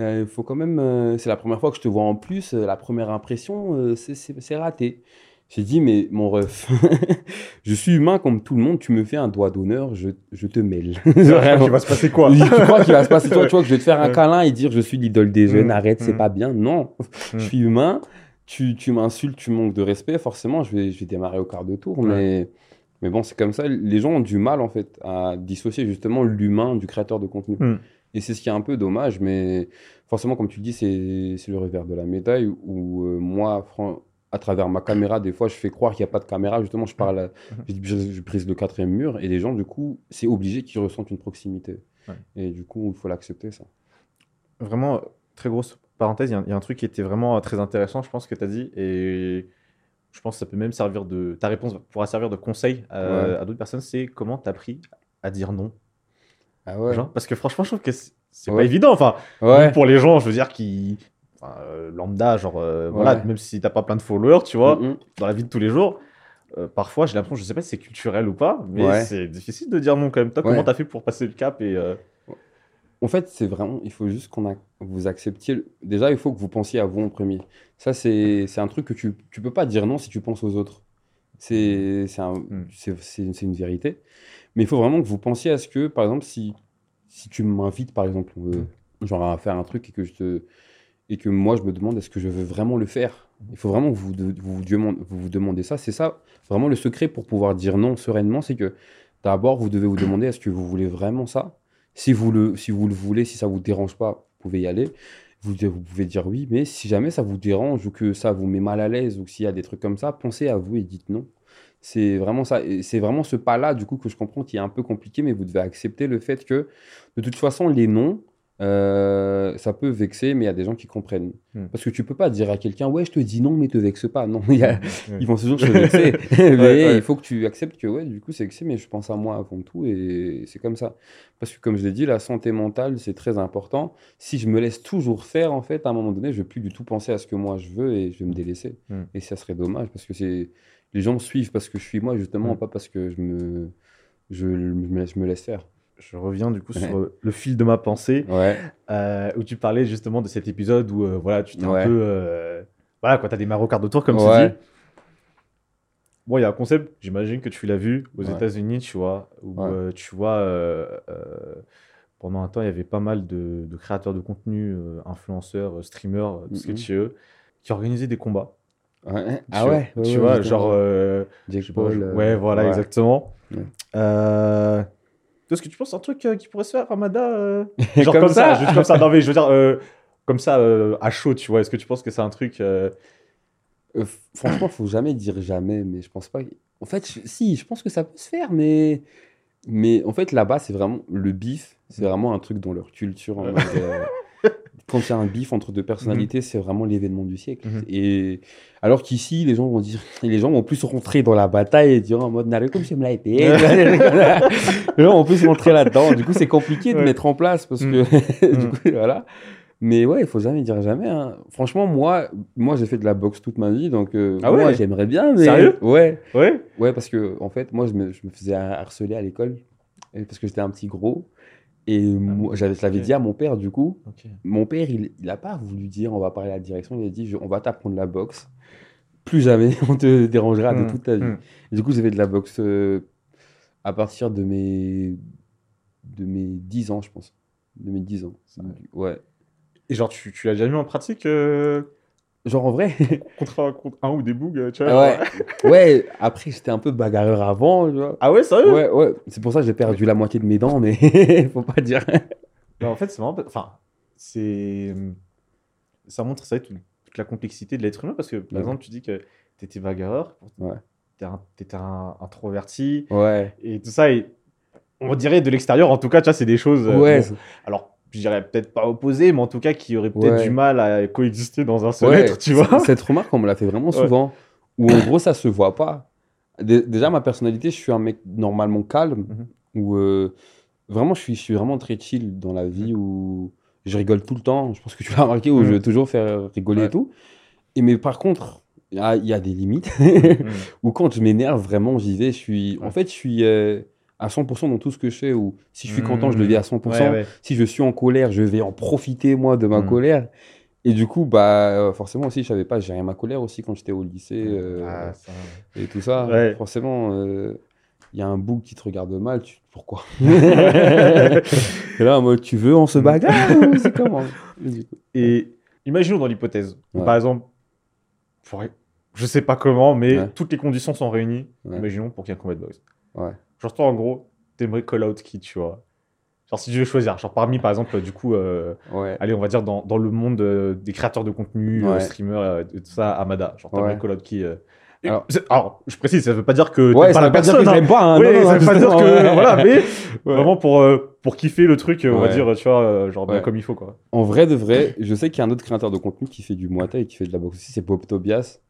euh, faut quand même. euh, c'est la première fois que je te vois en plus. la première impression, c'est raté. J'ai dit, mais mon ref, je suis humain comme tout le monde. Tu me fais un doigt d'honneur, je, je te mêle. Vraiment. Il va se passer quoi? Tu crois qu'il va se passer toi, tu vois, que je vais te faire un câlin et dire je suis l'idole des jeunes, Mm, arrête, c'est mm. pas bien. Non, Mm. je suis humain, tu, tu m'insultes, tu manques de respect, forcément, je vais, je vais démarrer au quart de tour. Mais, mais bon, c'est comme ça. Les gens ont du mal, en fait, à dissocier justement l'humain du créateur de contenu. Mm. Et c'est ce qui est un peu dommage, mais forcément, comme tu le dis, c'est le revers de la médaille où euh, moi, fran- à travers ma caméra, des fois, je fais croire qu'il n'y a pas de caméra. Justement, je parle, à- je, je- brise le quatrième mur et les gens, du coup, c'est obligé qu'ils ressentent une proximité. Ouais. Et du coup, il faut l'accepter, ça. Vraiment, très grosse parenthèse, il y a un- il y, a un truc qui était vraiment euh, très intéressant, je pense, que tu as dit, et je pense que ça peut même servir de... Ta réponse pourra servir de conseil à, Ouais. à d'autres personnes, c'est comment tu as appris à dire non? Ah ouais. genre Parce que franchement, je trouve que c'est Ouais. pas évident, enfin, pour les gens, je veux dire, qui... enfin, euh, lambda, genre, euh, voilà, même si t'as pas plein de followers, tu vois, dans la vie de tous les jours, euh, parfois, j'ai l'impression, je sais pas si c'est culturel ou pas, mais Ouais. c'est difficile de dire non quand même. Toi, Ouais. comment t'as fait pour passer le cap et... En fait, c'est vraiment, il faut juste qu'on a, vous acceptiez. Déjà, il faut que vous pensiez à vous en premier. Ça, c'est un truc que tu tu peux pas dire non si tu penses aux autres. C'est c'est un- Mm. c'est- une vérité. Mais il faut vraiment que vous pensiez à ce que, par exemple, si, si tu m'invites, par exemple, euh, genre à faire un truc et que, je te, et que moi, je me demande est-ce que je veux vraiment le faire? Il faut vraiment que vous vous, vous, demandez, ça. C'est ça, vraiment le secret pour pouvoir dire non sereinement, c'est que d'abord, vous devez vous demander est-ce que vous voulez vraiment ça? Si vous, le, si vous le voulez, si ça vous dérange pas, vous pouvez y aller. Vous, vous pouvez dire oui, mais si jamais ça vous dérange ou que ça vous met mal à l'aise ou s'il y a des trucs comme ça, pensez à vous et dites non. C'est vraiment ça. C'est vraiment ce pas-là, du coup, que je comprends qui est un peu compliqué, mais vous devez accepter le fait que, de toute façon, les noms, euh, ça peut vexer, mais il y a des gens qui comprennent. Hmm. Parce que tu peux pas dire à quelqu'un, ouais, je te dis non, mais te vexe pas. Non, y a- Ouais. ils vont toujours se vexer. mais ouais. il faut que tu acceptes que, ouais, du coup, c'est vexé, mais je pense à moi avant tout, et c'est comme ça. Parce que, comme je l'ai dit, la santé mentale, c'est très important. Si je me laisse toujours faire, en fait, à un moment donné, je vais plus du tout penser à ce que moi je veux et je vais me délaisser. Mm. Et ça serait dommage, parce que c'est les gens me suivent parce que je suis moi, justement, pas parce que je me, je, me, je me laisse faire. Je reviens du coup sur le fil de ma pensée, Ouais, euh, où tu parlais justement de cet épisode où euh, voilà, tu t'es Ouais. un peu. euh, voilà, quand t'as des marots quart de tour, comme tu dis. Bon, il y a un concept, j'imagine que tu l'as vu aux. États-Unis, tu vois, où tu vois, pendant un temps, il y avait pas mal de, de créateurs de contenu, influenceurs, streamers, tout ce que tu veux, qui organisaient des combats. Ouais. Ah ouais, Tu vois, genre. pas, Paul, ouais, voilà, exactement. Euh, Est-ce que tu penses un truc euh, qui pourrait se faire, Ramada euh, Genre comme, Comme ça, ça juste comme ça. Non, mais je veux dire, euh, comme ça, euh, à chaud, tu vois. Est-ce que tu penses que c'est un truc. euh, Euh, franchement, faut jamais dire jamais, mais je pense pas. En fait, je- si, je pense que ça peut se faire, mais mais en fait là-bas, c'est vraiment le bif, c'est vraiment un truc dans leur culture. en mode, euh, quand il y a un bif entre deux personnalités, c'est vraiment l'événement du siècle. Mhm. Et alors qu'ici, les gens vont dire, les gens vont plus rentrer dans la bataille et dire en mode Naruto, je me l'a été. les gens vont plus rentrer là-dedans. Du coup, c'est compliqué de Ouais. mettre en place parce Mhm. que, du Mhm. coup, voilà. Mais ouais, il faut jamais dire jamais. hein. Franchement, moi, moi, j'ai fait de la boxe toute ma vie, donc euh, Ah moi, ouais? j'aimerais bien. Mais... Sérieux? Ouais. Ouais? Ouais, parce que en fait, moi, je me, je me faisais harceler à l'école parce que j'étais un petit gros. Et moi, j'avais, je l'avais dit à mon père, du coup. Mon père, il n'a pas voulu dire on va parler à la direction. Il a dit je- on va t'apprendre la boxe. Plus jamais on te dérangera de Mm, toute ta vie. mm. Et du coup, j'ai fait de la boxe euh, à partir de mes, de mes 10 ans, je pense. De mes 10 ans. Donc, ouais. Et genre, tu, tu l'as déjà mis en pratique euh, Genre en vrai contre, un, contre un ou des bougs, euh, tu vois Ouais. ouais, après, j'étais un peu bagarreur avant, tu vois. Ah ouais, sérieux? Ouais, ouais. C'est pour ça que j'ai perdu la moitié de mes dents, mais faut pas dire. Bah, en fait, c'est parce- Enfin, c'est. Ça montre, ça, toute, toute la complexité de l'être humain parce que, par Ouais. exemple, tu dis que tu étais bagarreur, Ouais. tu étais un, introverti Ouais. et tout ça. Et on dirait de l'extérieur, en tout cas, tu vois, c'est des choses. euh, Ouais. bon, alors, je dirais peut-être pas opposées, mais en tout cas, qui auraient peut-être Ouais. du mal à coexister dans un seul Ouais, être, tu vois. Cette remarque, on me l'a fait vraiment souvent. Où en gros, ça se voit pas. Dé- Déjà, ma personnalité, je suis un mec normalement calme. Mhm. Où euh, vraiment, je suis, je suis vraiment très chill dans la vie. Où je rigole tout le temps. Je pense que tu l'as remarqué. Où Mhm. je veux toujours faire rigoler et tout. Et mais par contre, il y a, il y a des limites. Mhm. Ou quand je m'énerve, vraiment, j'y vais. Je suis, en fait, je suis euh, à 100% dans tout ce que je fais. Ou si je suis content, je le Mhm. vis à 100%. Ouais, ouais. Si je suis en colère, je vais en profiter, moi, de ma Mhm. colère. Et du coup, bah, euh, forcément aussi, je savais pas gérer ma colère aussi quand j'étais au lycée euh, Ah, ça- et tout ça. Ouais. Forcément, euh, il y a un bouc qui te regarde mal. Tu... Pourquoi? Et là, en mode, tu veux, on se bagarre c'est comment? Et imaginons dans l'hypothèse, par exemple, pour- je sais pas comment, mais toutes les conditions sont réunies, imaginons pour qu'il y ait un combat de boxe. Ouais. Genre, toi, en gros, t'aimerais call out qui, tu vois? Genre, si tu veux choisir, genre parmi, par exemple, du coup, euh, Ouais. allez, on va dire dans, dans le monde euh, des créateurs de contenu, euh, Ouais. streamers, et tout ça, Amada. Genre, t'aimerais call out qui Alors- je précise, ça veut pas dire que Ouais, t'aimes ça pas la veut pas dire personne. que hein. pas. hein. Oui, Non, non, ça veut pas dire que. ouais. Voilà, mais Ouais. vraiment pour, euh, pour kiffer le truc, on va dire, tu vois, genre comme il faut, quoi. En vrai de vrai, je sais qu'il y a un autre créateur de contenu qui fait du Muay Thai et qui fait de la boxe aussi, c'est Bob Tobias.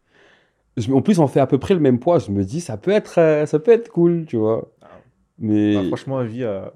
Je- en plus, on fait à peu près le même poids. Je me dis, ça peut être, euh, ça peut être cool, tu vois. Mais Bah, franchement, avis à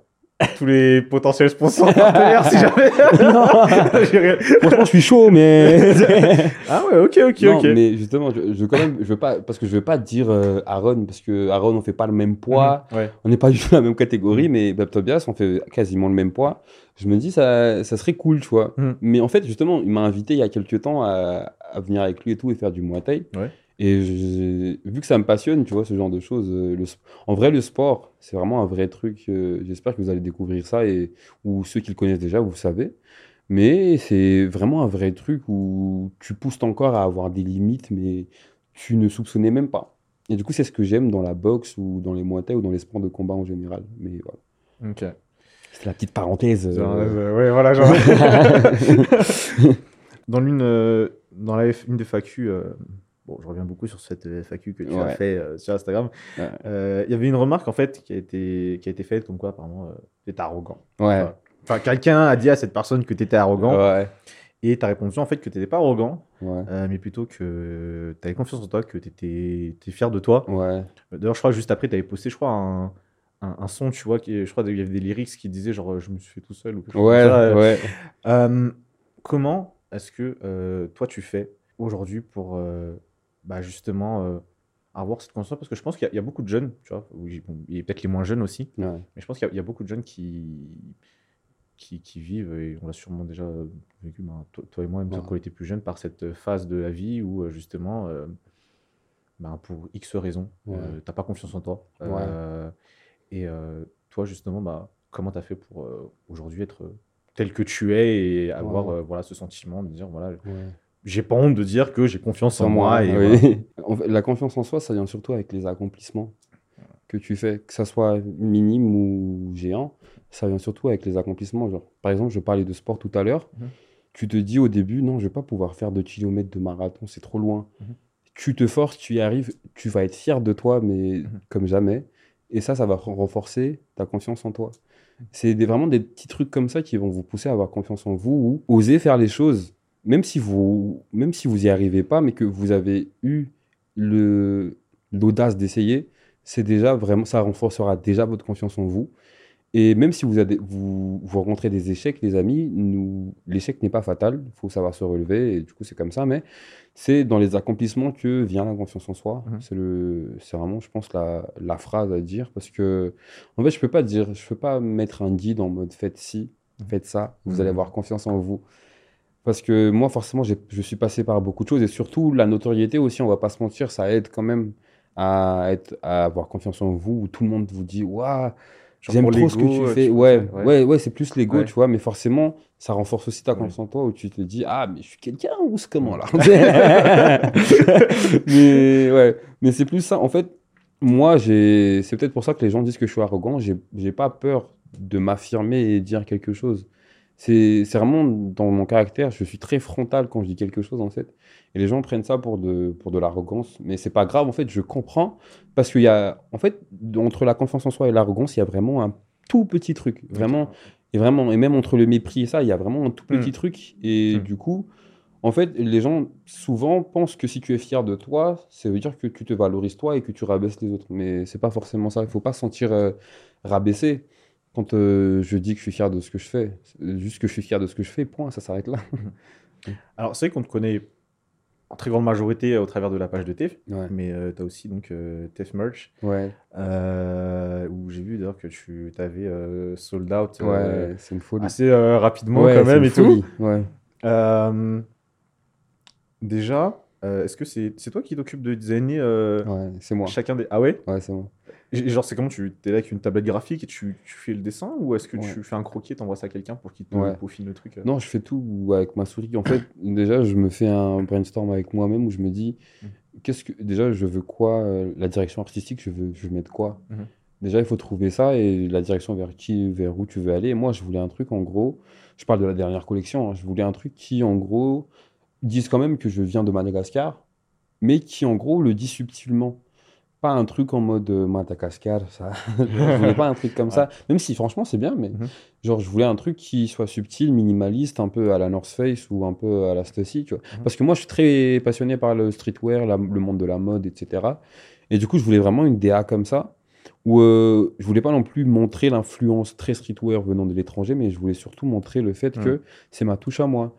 tous les potentiels sponsors partenaires, si jamais. Franchement, je suis chaud, mais. ah ouais, ok, ok, non, ok. mais justement, je, je quand même, je veux pas, parce que je veux pas dire euh, Aaron, parce que Aaron, on fait pas le même poids, Mhm, Ouais. on n'est pas du tout la même catégorie, mais Bob Tobias, on fait quasiment le même poids. Je me dis, ça, ça serait cool, tu vois. Mhm. Mais en fait, justement, il m'a invité il y a quelques temps à, à venir avec lui et tout et faire du Muay Thai. Ouais. Et je- vu que ça me passionne, tu vois, ce genre de choses, euh, le, en vrai, le sport, c'est vraiment un vrai truc. euh, J'espère que vous allez découvrir ça, et, ou ceux qui le connaissent déjà, vous savez. Mais c'est vraiment un vrai truc où tu pousses ton corps à avoir des limites, mais tu ne soupçonnais même pas. Et du coup, c'est ce que j'aime dans la boxe ou dans les Muay Thai ou dans les sports de combat en général. Mais voilà. Ok. C'est la petite parenthèse. euh. Genre, euh, ouais, voilà, genre. dans l'une euh, dans la F- une des FAQ, euh, bon, je reviens beaucoup sur cette euh, FAQ que tu as fait euh, sur Instagram. Ouais. Euh, Il y avait une remarque en fait qui a été qui a été faite comme quoi apparemment tu étais arrogant. Ouais. Enfin, quelqu'un a dit à cette personne que tu étais arrogant Ouais. et tu as répondu en fait que tu n'étais pas arrogant, Ouais. euh, mais plutôt que tu avais confiance en toi, que tu étais, fier de toi. Ouais. D'ailleurs, je crois juste après, tu avais posté, je crois, un, un, un son, tu vois, qui, je crois qu'il y avait des lyrics qui disaient genre je me suis fait tout seul ou quelque chose Ouais. comme ça. Ouais. euh, comment est-ce que euh, toi tu fais aujourd'hui pour bah, justement euh, avoir cette conscience Parce que je pense qu'il y, a- il y a beaucoup de jeunes, tu vois, bon, a peut-être les moins jeunes aussi, Ouais. mais je pense qu'il y, a- il y a beaucoup de jeunes qui, qui, qui vivent, et on l'a sûrement déjà vécu, ben, toi, toi et moi, même Ouais. quand on était plus jeunes, par cette phase de la vie où euh, justement, euh, ben, pour X raisons, Ouais. euh, t'as pas confiance en toi. Euh, et euh, toi, justement, bah, comment tu as fait pour euh, aujourd'hui être tel que tu es et avoir euh, voilà, ce sentiment de dire voilà. J'ai pas honte de dire que j'ai confiance en moi. et oui. voilà. En fait, la confiance en soi, ça vient surtout avec les accomplissements que tu fais, que ça soit minime ou géant, ça vient surtout avec les accomplissements. Genre, par exemple, je parlais de sport tout à l'heure. Mhm. Tu te dis au début, non, je vais pas pouvoir faire 2 km de marathon, c'est trop loin. Mhm. Tu te forces, tu y arrives, tu vas être fier de toi, mais Mhm. comme jamais. Et ça, ça va ren- renforcer ta confiance en toi. C'est vraiment des petits trucs comme ça qui vont vous pousser à avoir confiance en vous ou oser faire les choses, même si vous, même si vous y arrivez pas, mais que vous avez eu le, l'audace d'essayer, c'est déjà vraiment, ça renforcera déjà votre confiance en vous. Et même si vous, avez, vous, vous rencontrez des échecs, les amis, nous, l'échec n'est pas fatal, il faut savoir se relever, et du coup c'est comme ça, mais c'est dans les accomplissements que vient la confiance en soi. Mhm. C'est le, c'est vraiment, je pense, la, la phrase à dire, parce que, en fait, je peux pas dire, je peux pas mettre un guide en mode faites ci, faites ça, vous allez Mhm. avoir confiance en vous. Parce que moi, forcément, je suis passé par beaucoup de choses, et surtout la notoriété aussi, on va pas se mentir, ça aide quand même à, être, à avoir confiance en vous, où tout le monde vous dit, waouh, J'aime trop ce que tu euh, fais. tu- Ouais, ouais. ouais, ouais, c'est plus l'ego, Ouais. tu vois, mais forcément, ça renforce aussi ta confiance en toi où tu te dis, ah, mais je suis quelqu'un ou c'est comment là? Mais ouais, mais c'est plus ça. En fait, moi, c'est peut-être pour ça que les gens disent que je suis arrogant. J'ai pas peur de m'affirmer et dire quelque chose. C'est, vraiment dans mon caractère. Je suis très frontal quand je dis quelque chose, en fait. Et les gens prennent ça pour de, pour de l'arrogance. Mais c'est pas grave, en fait, je comprends. Parce qu'il y a, en fait, entre la confiance en soi et l'arrogance, il y a vraiment un tout petit truc. Vraiment. Et vraiment, et même entre le mépris et ça, il y a vraiment un tout petit Mm. truc. Et Mm. du coup, en fait, les gens souvent pensent que si tu es fier de toi, ça veut dire que tu te valorises toi et que tu rabaisses les autres. Mais c'est pas forcément ça. Il faut pas se sentir euh, rabaissé quand euh, je dis que je suis fier de ce que je fais. Juste que je suis fier de ce que je fais, point, ça s'arrête là. Alors, c'est vrai qu'on te connaît en très grande majorité au travers de la page de TEF, Ouais, mais tu as aussi donc euh, TEF Merch, ouais, euh, où j'ai vu d'ailleurs que tu avais sold out euh, ouais, une folie. assez euh, rapidement quand même et tout. folie. Euh, déjà, euh, est-ce que c'est toi qui t'occupes de designer euh, Ouais, c'est moi. chacun des... Ah ouais? Ouais, c'est moi. Et Genre, c'est comment tu es là avec une tablette graphique et tu, tu fais le dessin ou est-ce que Ouais. tu fais un croquis et t'envoies ça à quelqu'un pour qu'il te Ouais. peaufine le truc euh Non, je fais tout avec ma souris. En fait, déjà, je me fais un brainstorm avec moi-même où je me dis, Mhm. qu'est-ce que déjà, je veux quoi, euh, la direction artistique, je veux, je veux mettre quoi? Mhm. Déjà, il faut trouver ça et la direction vers qui, vers où tu veux aller. Moi, je voulais un truc, en gros, je parle de la dernière collection, hein, je voulais un truc qui, en gros, dise quand même que je viens de Madagascar, mais qui, en gros, le dit subtilement. Pas un truc en mode euh, Madagascar, ça. je voulais pas un truc comme ça. Même si, franchement, c'est bien, mais Mhm. genre, je voulais un truc qui soit subtil, minimaliste, un peu à la North Face ou un peu à la Stussy, tu vois. Mhm. Parce que moi, je suis très passionné par le streetwear, la- le monde de la mode, etc. Et du coup, je voulais vraiment une DA comme ça, où euh, je voulais pas non plus montrer l'influence très streetwear venant de l'étranger, mais je voulais surtout montrer le fait Mhm. que c'est ma touche à moi.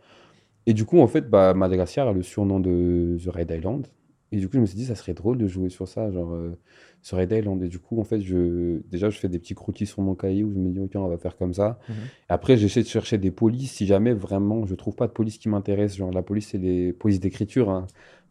Et du coup, en fait, bah, Madagascar a le surnom de The Red Island. Et du coup, je me suis dit, ça serait drôle de jouer sur ça, genre euh, sur Red Island. Et du coup, en fait, je, déjà, je fais des petits croquis sur mon cahier où je me dis, OK, on va faire comme ça. Mhm. Après, j'essaie de chercher des polices. Si jamais vraiment je trouve pas de police qui m'intéresse, genre la police, c'est les polices d'écriture, hein,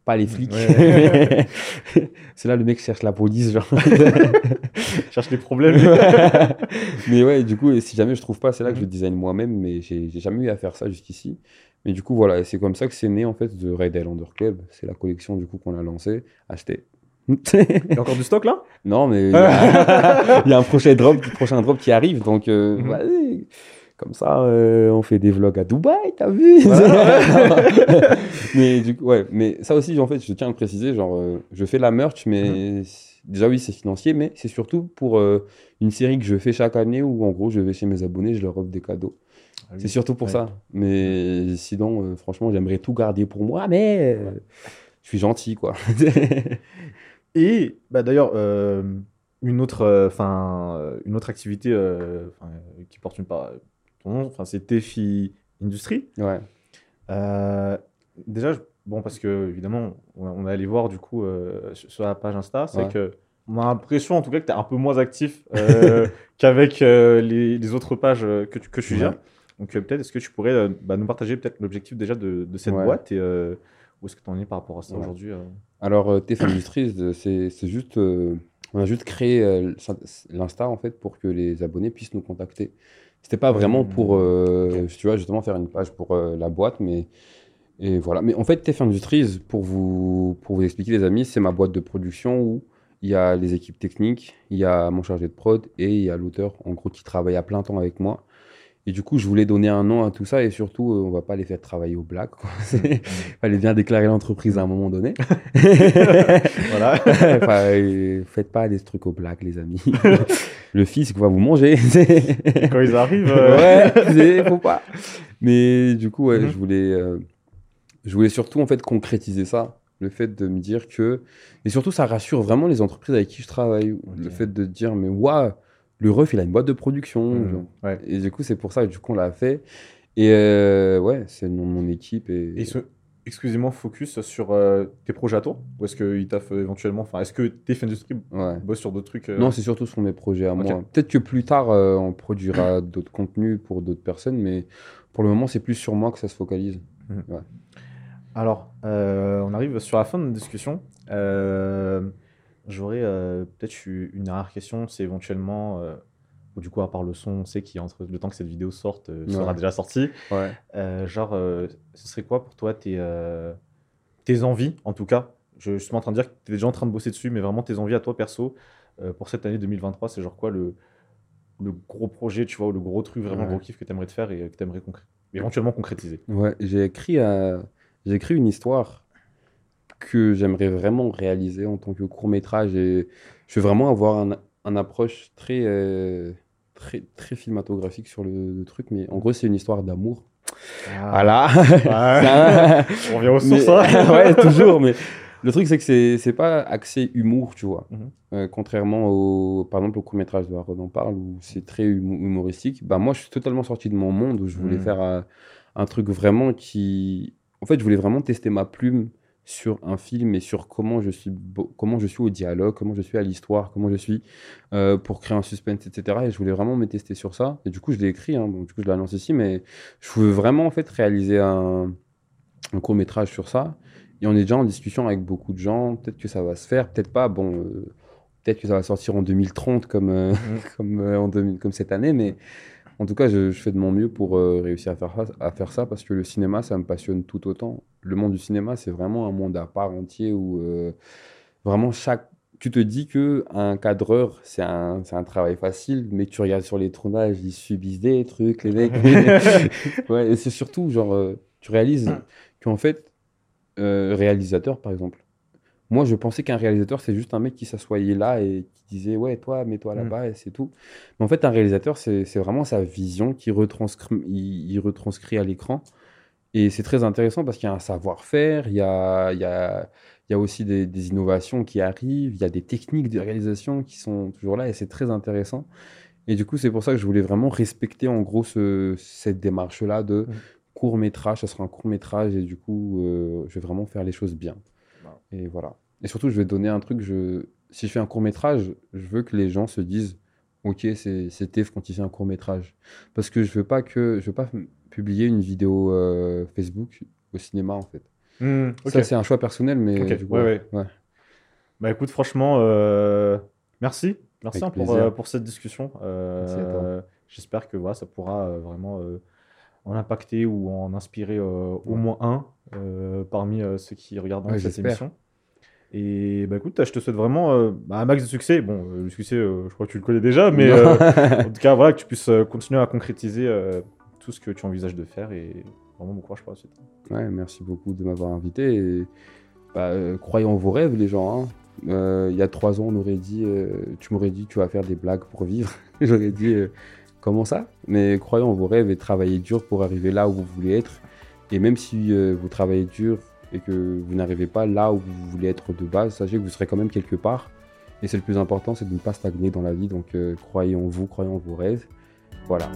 pas les flics. Ouais. c'est là le mec cherche la police, genre. Cherche les problèmes. mais ouais, du coup, si jamais je trouve pas, c'est là que je Mhm. design moi-même, mais j'ai jamais eu à faire ça jusqu'ici. Mais du coup, voilà, et c'est comme ça que c'est né en fait de Red Islander Club. C'est la collection du coup qu'on a lancée, achetée. Il y a encore du stock là? Non, mais il y, a il y a un prochain drop, prochain drop qui arrive, donc euh, Mhm. vas-y. Comme ça, euh, on fait des vlogs à Dubaï, t'as vu? Voilà. mais du coup, ouais, mais ça aussi, en fait, je tiens à le préciser, genre, euh, je fais la merch, mais Mhm. déjà oui, c'est financier, mais c'est surtout pour une série que je fais chaque année où, en gros, je vais chez mes abonnés, je leur offre des cadeaux. C'est surtout pour Ouais. ça. Mais sinon, euh, franchement, j'aimerais tout garder pour moi, mais euh, je suis gentil, quoi. Et bah, d'ailleurs, euh, une, autre, euh, une autre activité euh, qui porte une part, ton nom, c'est Tefi Industrie. ouais. Déjà, bon, parce que évidemment, on, on est allé voir du coup sur la page Insta, c'est Ouais. que on a l'impression en tout cas que tu es un peu moins actif euh, qu'avec euh, les, les autres pages que tu, que tu gères. Donc euh, peut-être, est-ce que tu pourrais euh, bah, nous partager peut-être l'objectif déjà de, de cette Ouais. boîte et euh, où est-ce que tu en es par rapport à ça Ouais. aujourd'hui Alors, TF Industries, c'est juste. on a juste créé l'Insta, en fait, pour que les abonnés puissent nous contacter. C'était pas vraiment pour, euh, tu vois, justement, faire une page pour euh, la boîte, mais. Et voilà. Mais en fait, TF Industries, pour vous, pour vous expliquer, les amis, c'est ma boîte de production où il y a les équipes techniques, il y a mon chargé de prod et il y a l'auteur, en gros, qui travaille à plein temps avec moi. Et du coup, je voulais donner un nom à tout ça et surtout, euh, on va pas les faire travailler au black. Il fallait bien déclarer l'entreprise à un moment donné. Voilà. enfin, euh, faites pas des trucs au black, les amis. Le fisc va vous manger. Quand ils arrivent. euh, ouais, faut pas. Mais du coup, ouais, Mhm. je voulais, euh, je voulais surtout en fait concrétiser ça. Le fait de me dire que, et surtout, ça rassure vraiment les entreprises avec qui je travaille. Le fait de dire, mais waouh, le ref, il a une boîte de production. Genre. Ouais. Et du coup, c'est pour ça que du coup, on l'a fait. Et euh, ouais, c'est le nom de mon équipe. Et, Et exclusivement focus sur euh, tes projets à toi? Ou est-ce qu'ils taffent éventuellement? Enfin, est-ce que TF Industries ouais. bosse sur d'autres trucs euh, Non, c'est surtout sur mes projets à moi. Peut-être que plus tard, euh, on produira d'autres contenus pour d'autres personnes, mais pour le moment, c'est plus sur moi que ça se focalise. Alors, euh, on arrive sur la fin de notre discussion. J'aurais euh, peut-être eu une dernière question, c'est éventuellement, euh, ou du coup, à part le son, on sait qu'entre le temps que cette vidéo sorte, euh, sera Ouais. déjà sorti. Ouais. Euh, genre, ce serait quoi pour toi tes, tes envies, en tout cas? Je suis en train de dire que tu es déjà en train de bosser dessus, mais vraiment tes envies à toi perso pour cette année 2023, c'est genre quoi le, le gros projet, tu vois, ou le gros truc, vraiment Ouais. gros kiff que tu aimerais te faire et que tu aimerais éventuellement concrétiser? Ouais, j'ai écrit, j'ai écrit une histoire que j'aimerais vraiment réaliser en tant que court métrage et je veux vraiment avoir un, un approche très, euh, très, très cinématographique sur le, le truc, mais en gros, c'est une histoire d'amour. Voilà. Ouais. Ça- On revient aux Mais- sources. hein. ouais, toujours, mais le truc, c'est que c'est, c'est pas axé humour, tu vois. Mhm. Euh, contrairement au, par exemple, au court-métrage de Harold en parle, où c'est très humo- humoristique. Bah, moi, je suis totalement sorti de mon monde où je voulais Mhm. faire euh, un truc vraiment qui. En fait, je voulais vraiment tester ma plume sur un film et sur comment je suis, comment je suis au dialogue, comment je suis à l'histoire, comment je suis euh, pour créer un suspense, etc. Et je voulais vraiment me tester sur ça. Et du coup, je l'ai écrit, hein, donc du coup, je l'annonce ici, mais je veux vraiment en fait réaliser un, un court métrage sur ça. Et on est déjà en discussion avec beaucoup de gens. Peut-être que ça va se faire, peut-être pas. Bon, euh, peut-être que ça va sortir en 2030 comme, euh, comme, euh, en 2000 comme cette année, mais en tout cas, je, je fais de mon mieux pour euh, réussir à faire, ça, à faire ça parce que le cinéma, ça me passionne tout autant. Le monde du cinéma, c'est vraiment un monde à part entier où euh, vraiment chaque. Tu te dis que un cadreur, c'est un, un travail facile, mais tu regardes sur les tournages, ils subissent des trucs, les mecs. ouais, et c'est surtout, genre, euh, tu réalises qu'en fait, réalisateur, par exemple, moi, je pensais qu'un réalisateur, c'est juste un mec qui s'assoyait là et qui disait, ouais, toi, mets-toi Mm. là-bas, et c'est tout. Mais en fait, un réalisateur, c'est vraiment sa vision qui retranscrit, il, il retranscrit à l'écran. Et c'est très intéressant parce qu'il y a un savoir-faire, il y a, il y a, il y a aussi des, des innovations qui arrivent, il y a des techniques de réalisation qui sont toujours là et c'est très intéressant. Et du coup, c'est pour ça que je voulais vraiment respecter en gros ce- cette démarche-là de Mhm. court métrage. Ça sera un court métrage et du coup, euh, je vais vraiment faire les choses bien. Wow. Et voilà. Et surtout, je vais donner un truc. Je... Si je fais un court métrage, je veux que les gens se disent Ok, c'est Tef quand il fait un court métrage. Parce que je veux pas que je veux pas publier une vidéo euh, Facebook au cinéma en fait. Ok. Ça, c'est un choix personnel, mais Ok, du coup, ouais, ouais. ouais. Bah écoute, franchement, euh, merci. Merci hein, pour, euh, pour cette discussion. J'espère que voilà, ça pourra vraiment en impacter ou en inspirer au moins un parmi ceux qui regardent cette émission. Et bah écoute, je te souhaite vraiment euh, bah, un max de succès. Bon, euh, le succès, euh, je crois que tu le connais déjà, mais en tout cas, voilà, que tu puisses continuer à concrétiser tout ce que tu envisages de faire et vraiment bon courage pour la suite. Ouais, merci beaucoup de m'avoir invité. Et, bah, croyez en vos rêves, les gens. hein. Il y a trois ans, on aurait dit, tu m'aurais dit, tu vas faire des blagues pour vivre. J'aurais dit, comment ça? Mais croyez en vos rêves et travaillez dur pour arriver là où vous voulez être. Et même si vous travaillez dur et que vous n'arrivez pas là où vous voulez être de base, sachez que vous serez quand même quelque part. Et c'est le plus important, c'est de ne pas stagner dans la vie. Donc euh, croyez en vous, croyez en vos rêves. Voilà.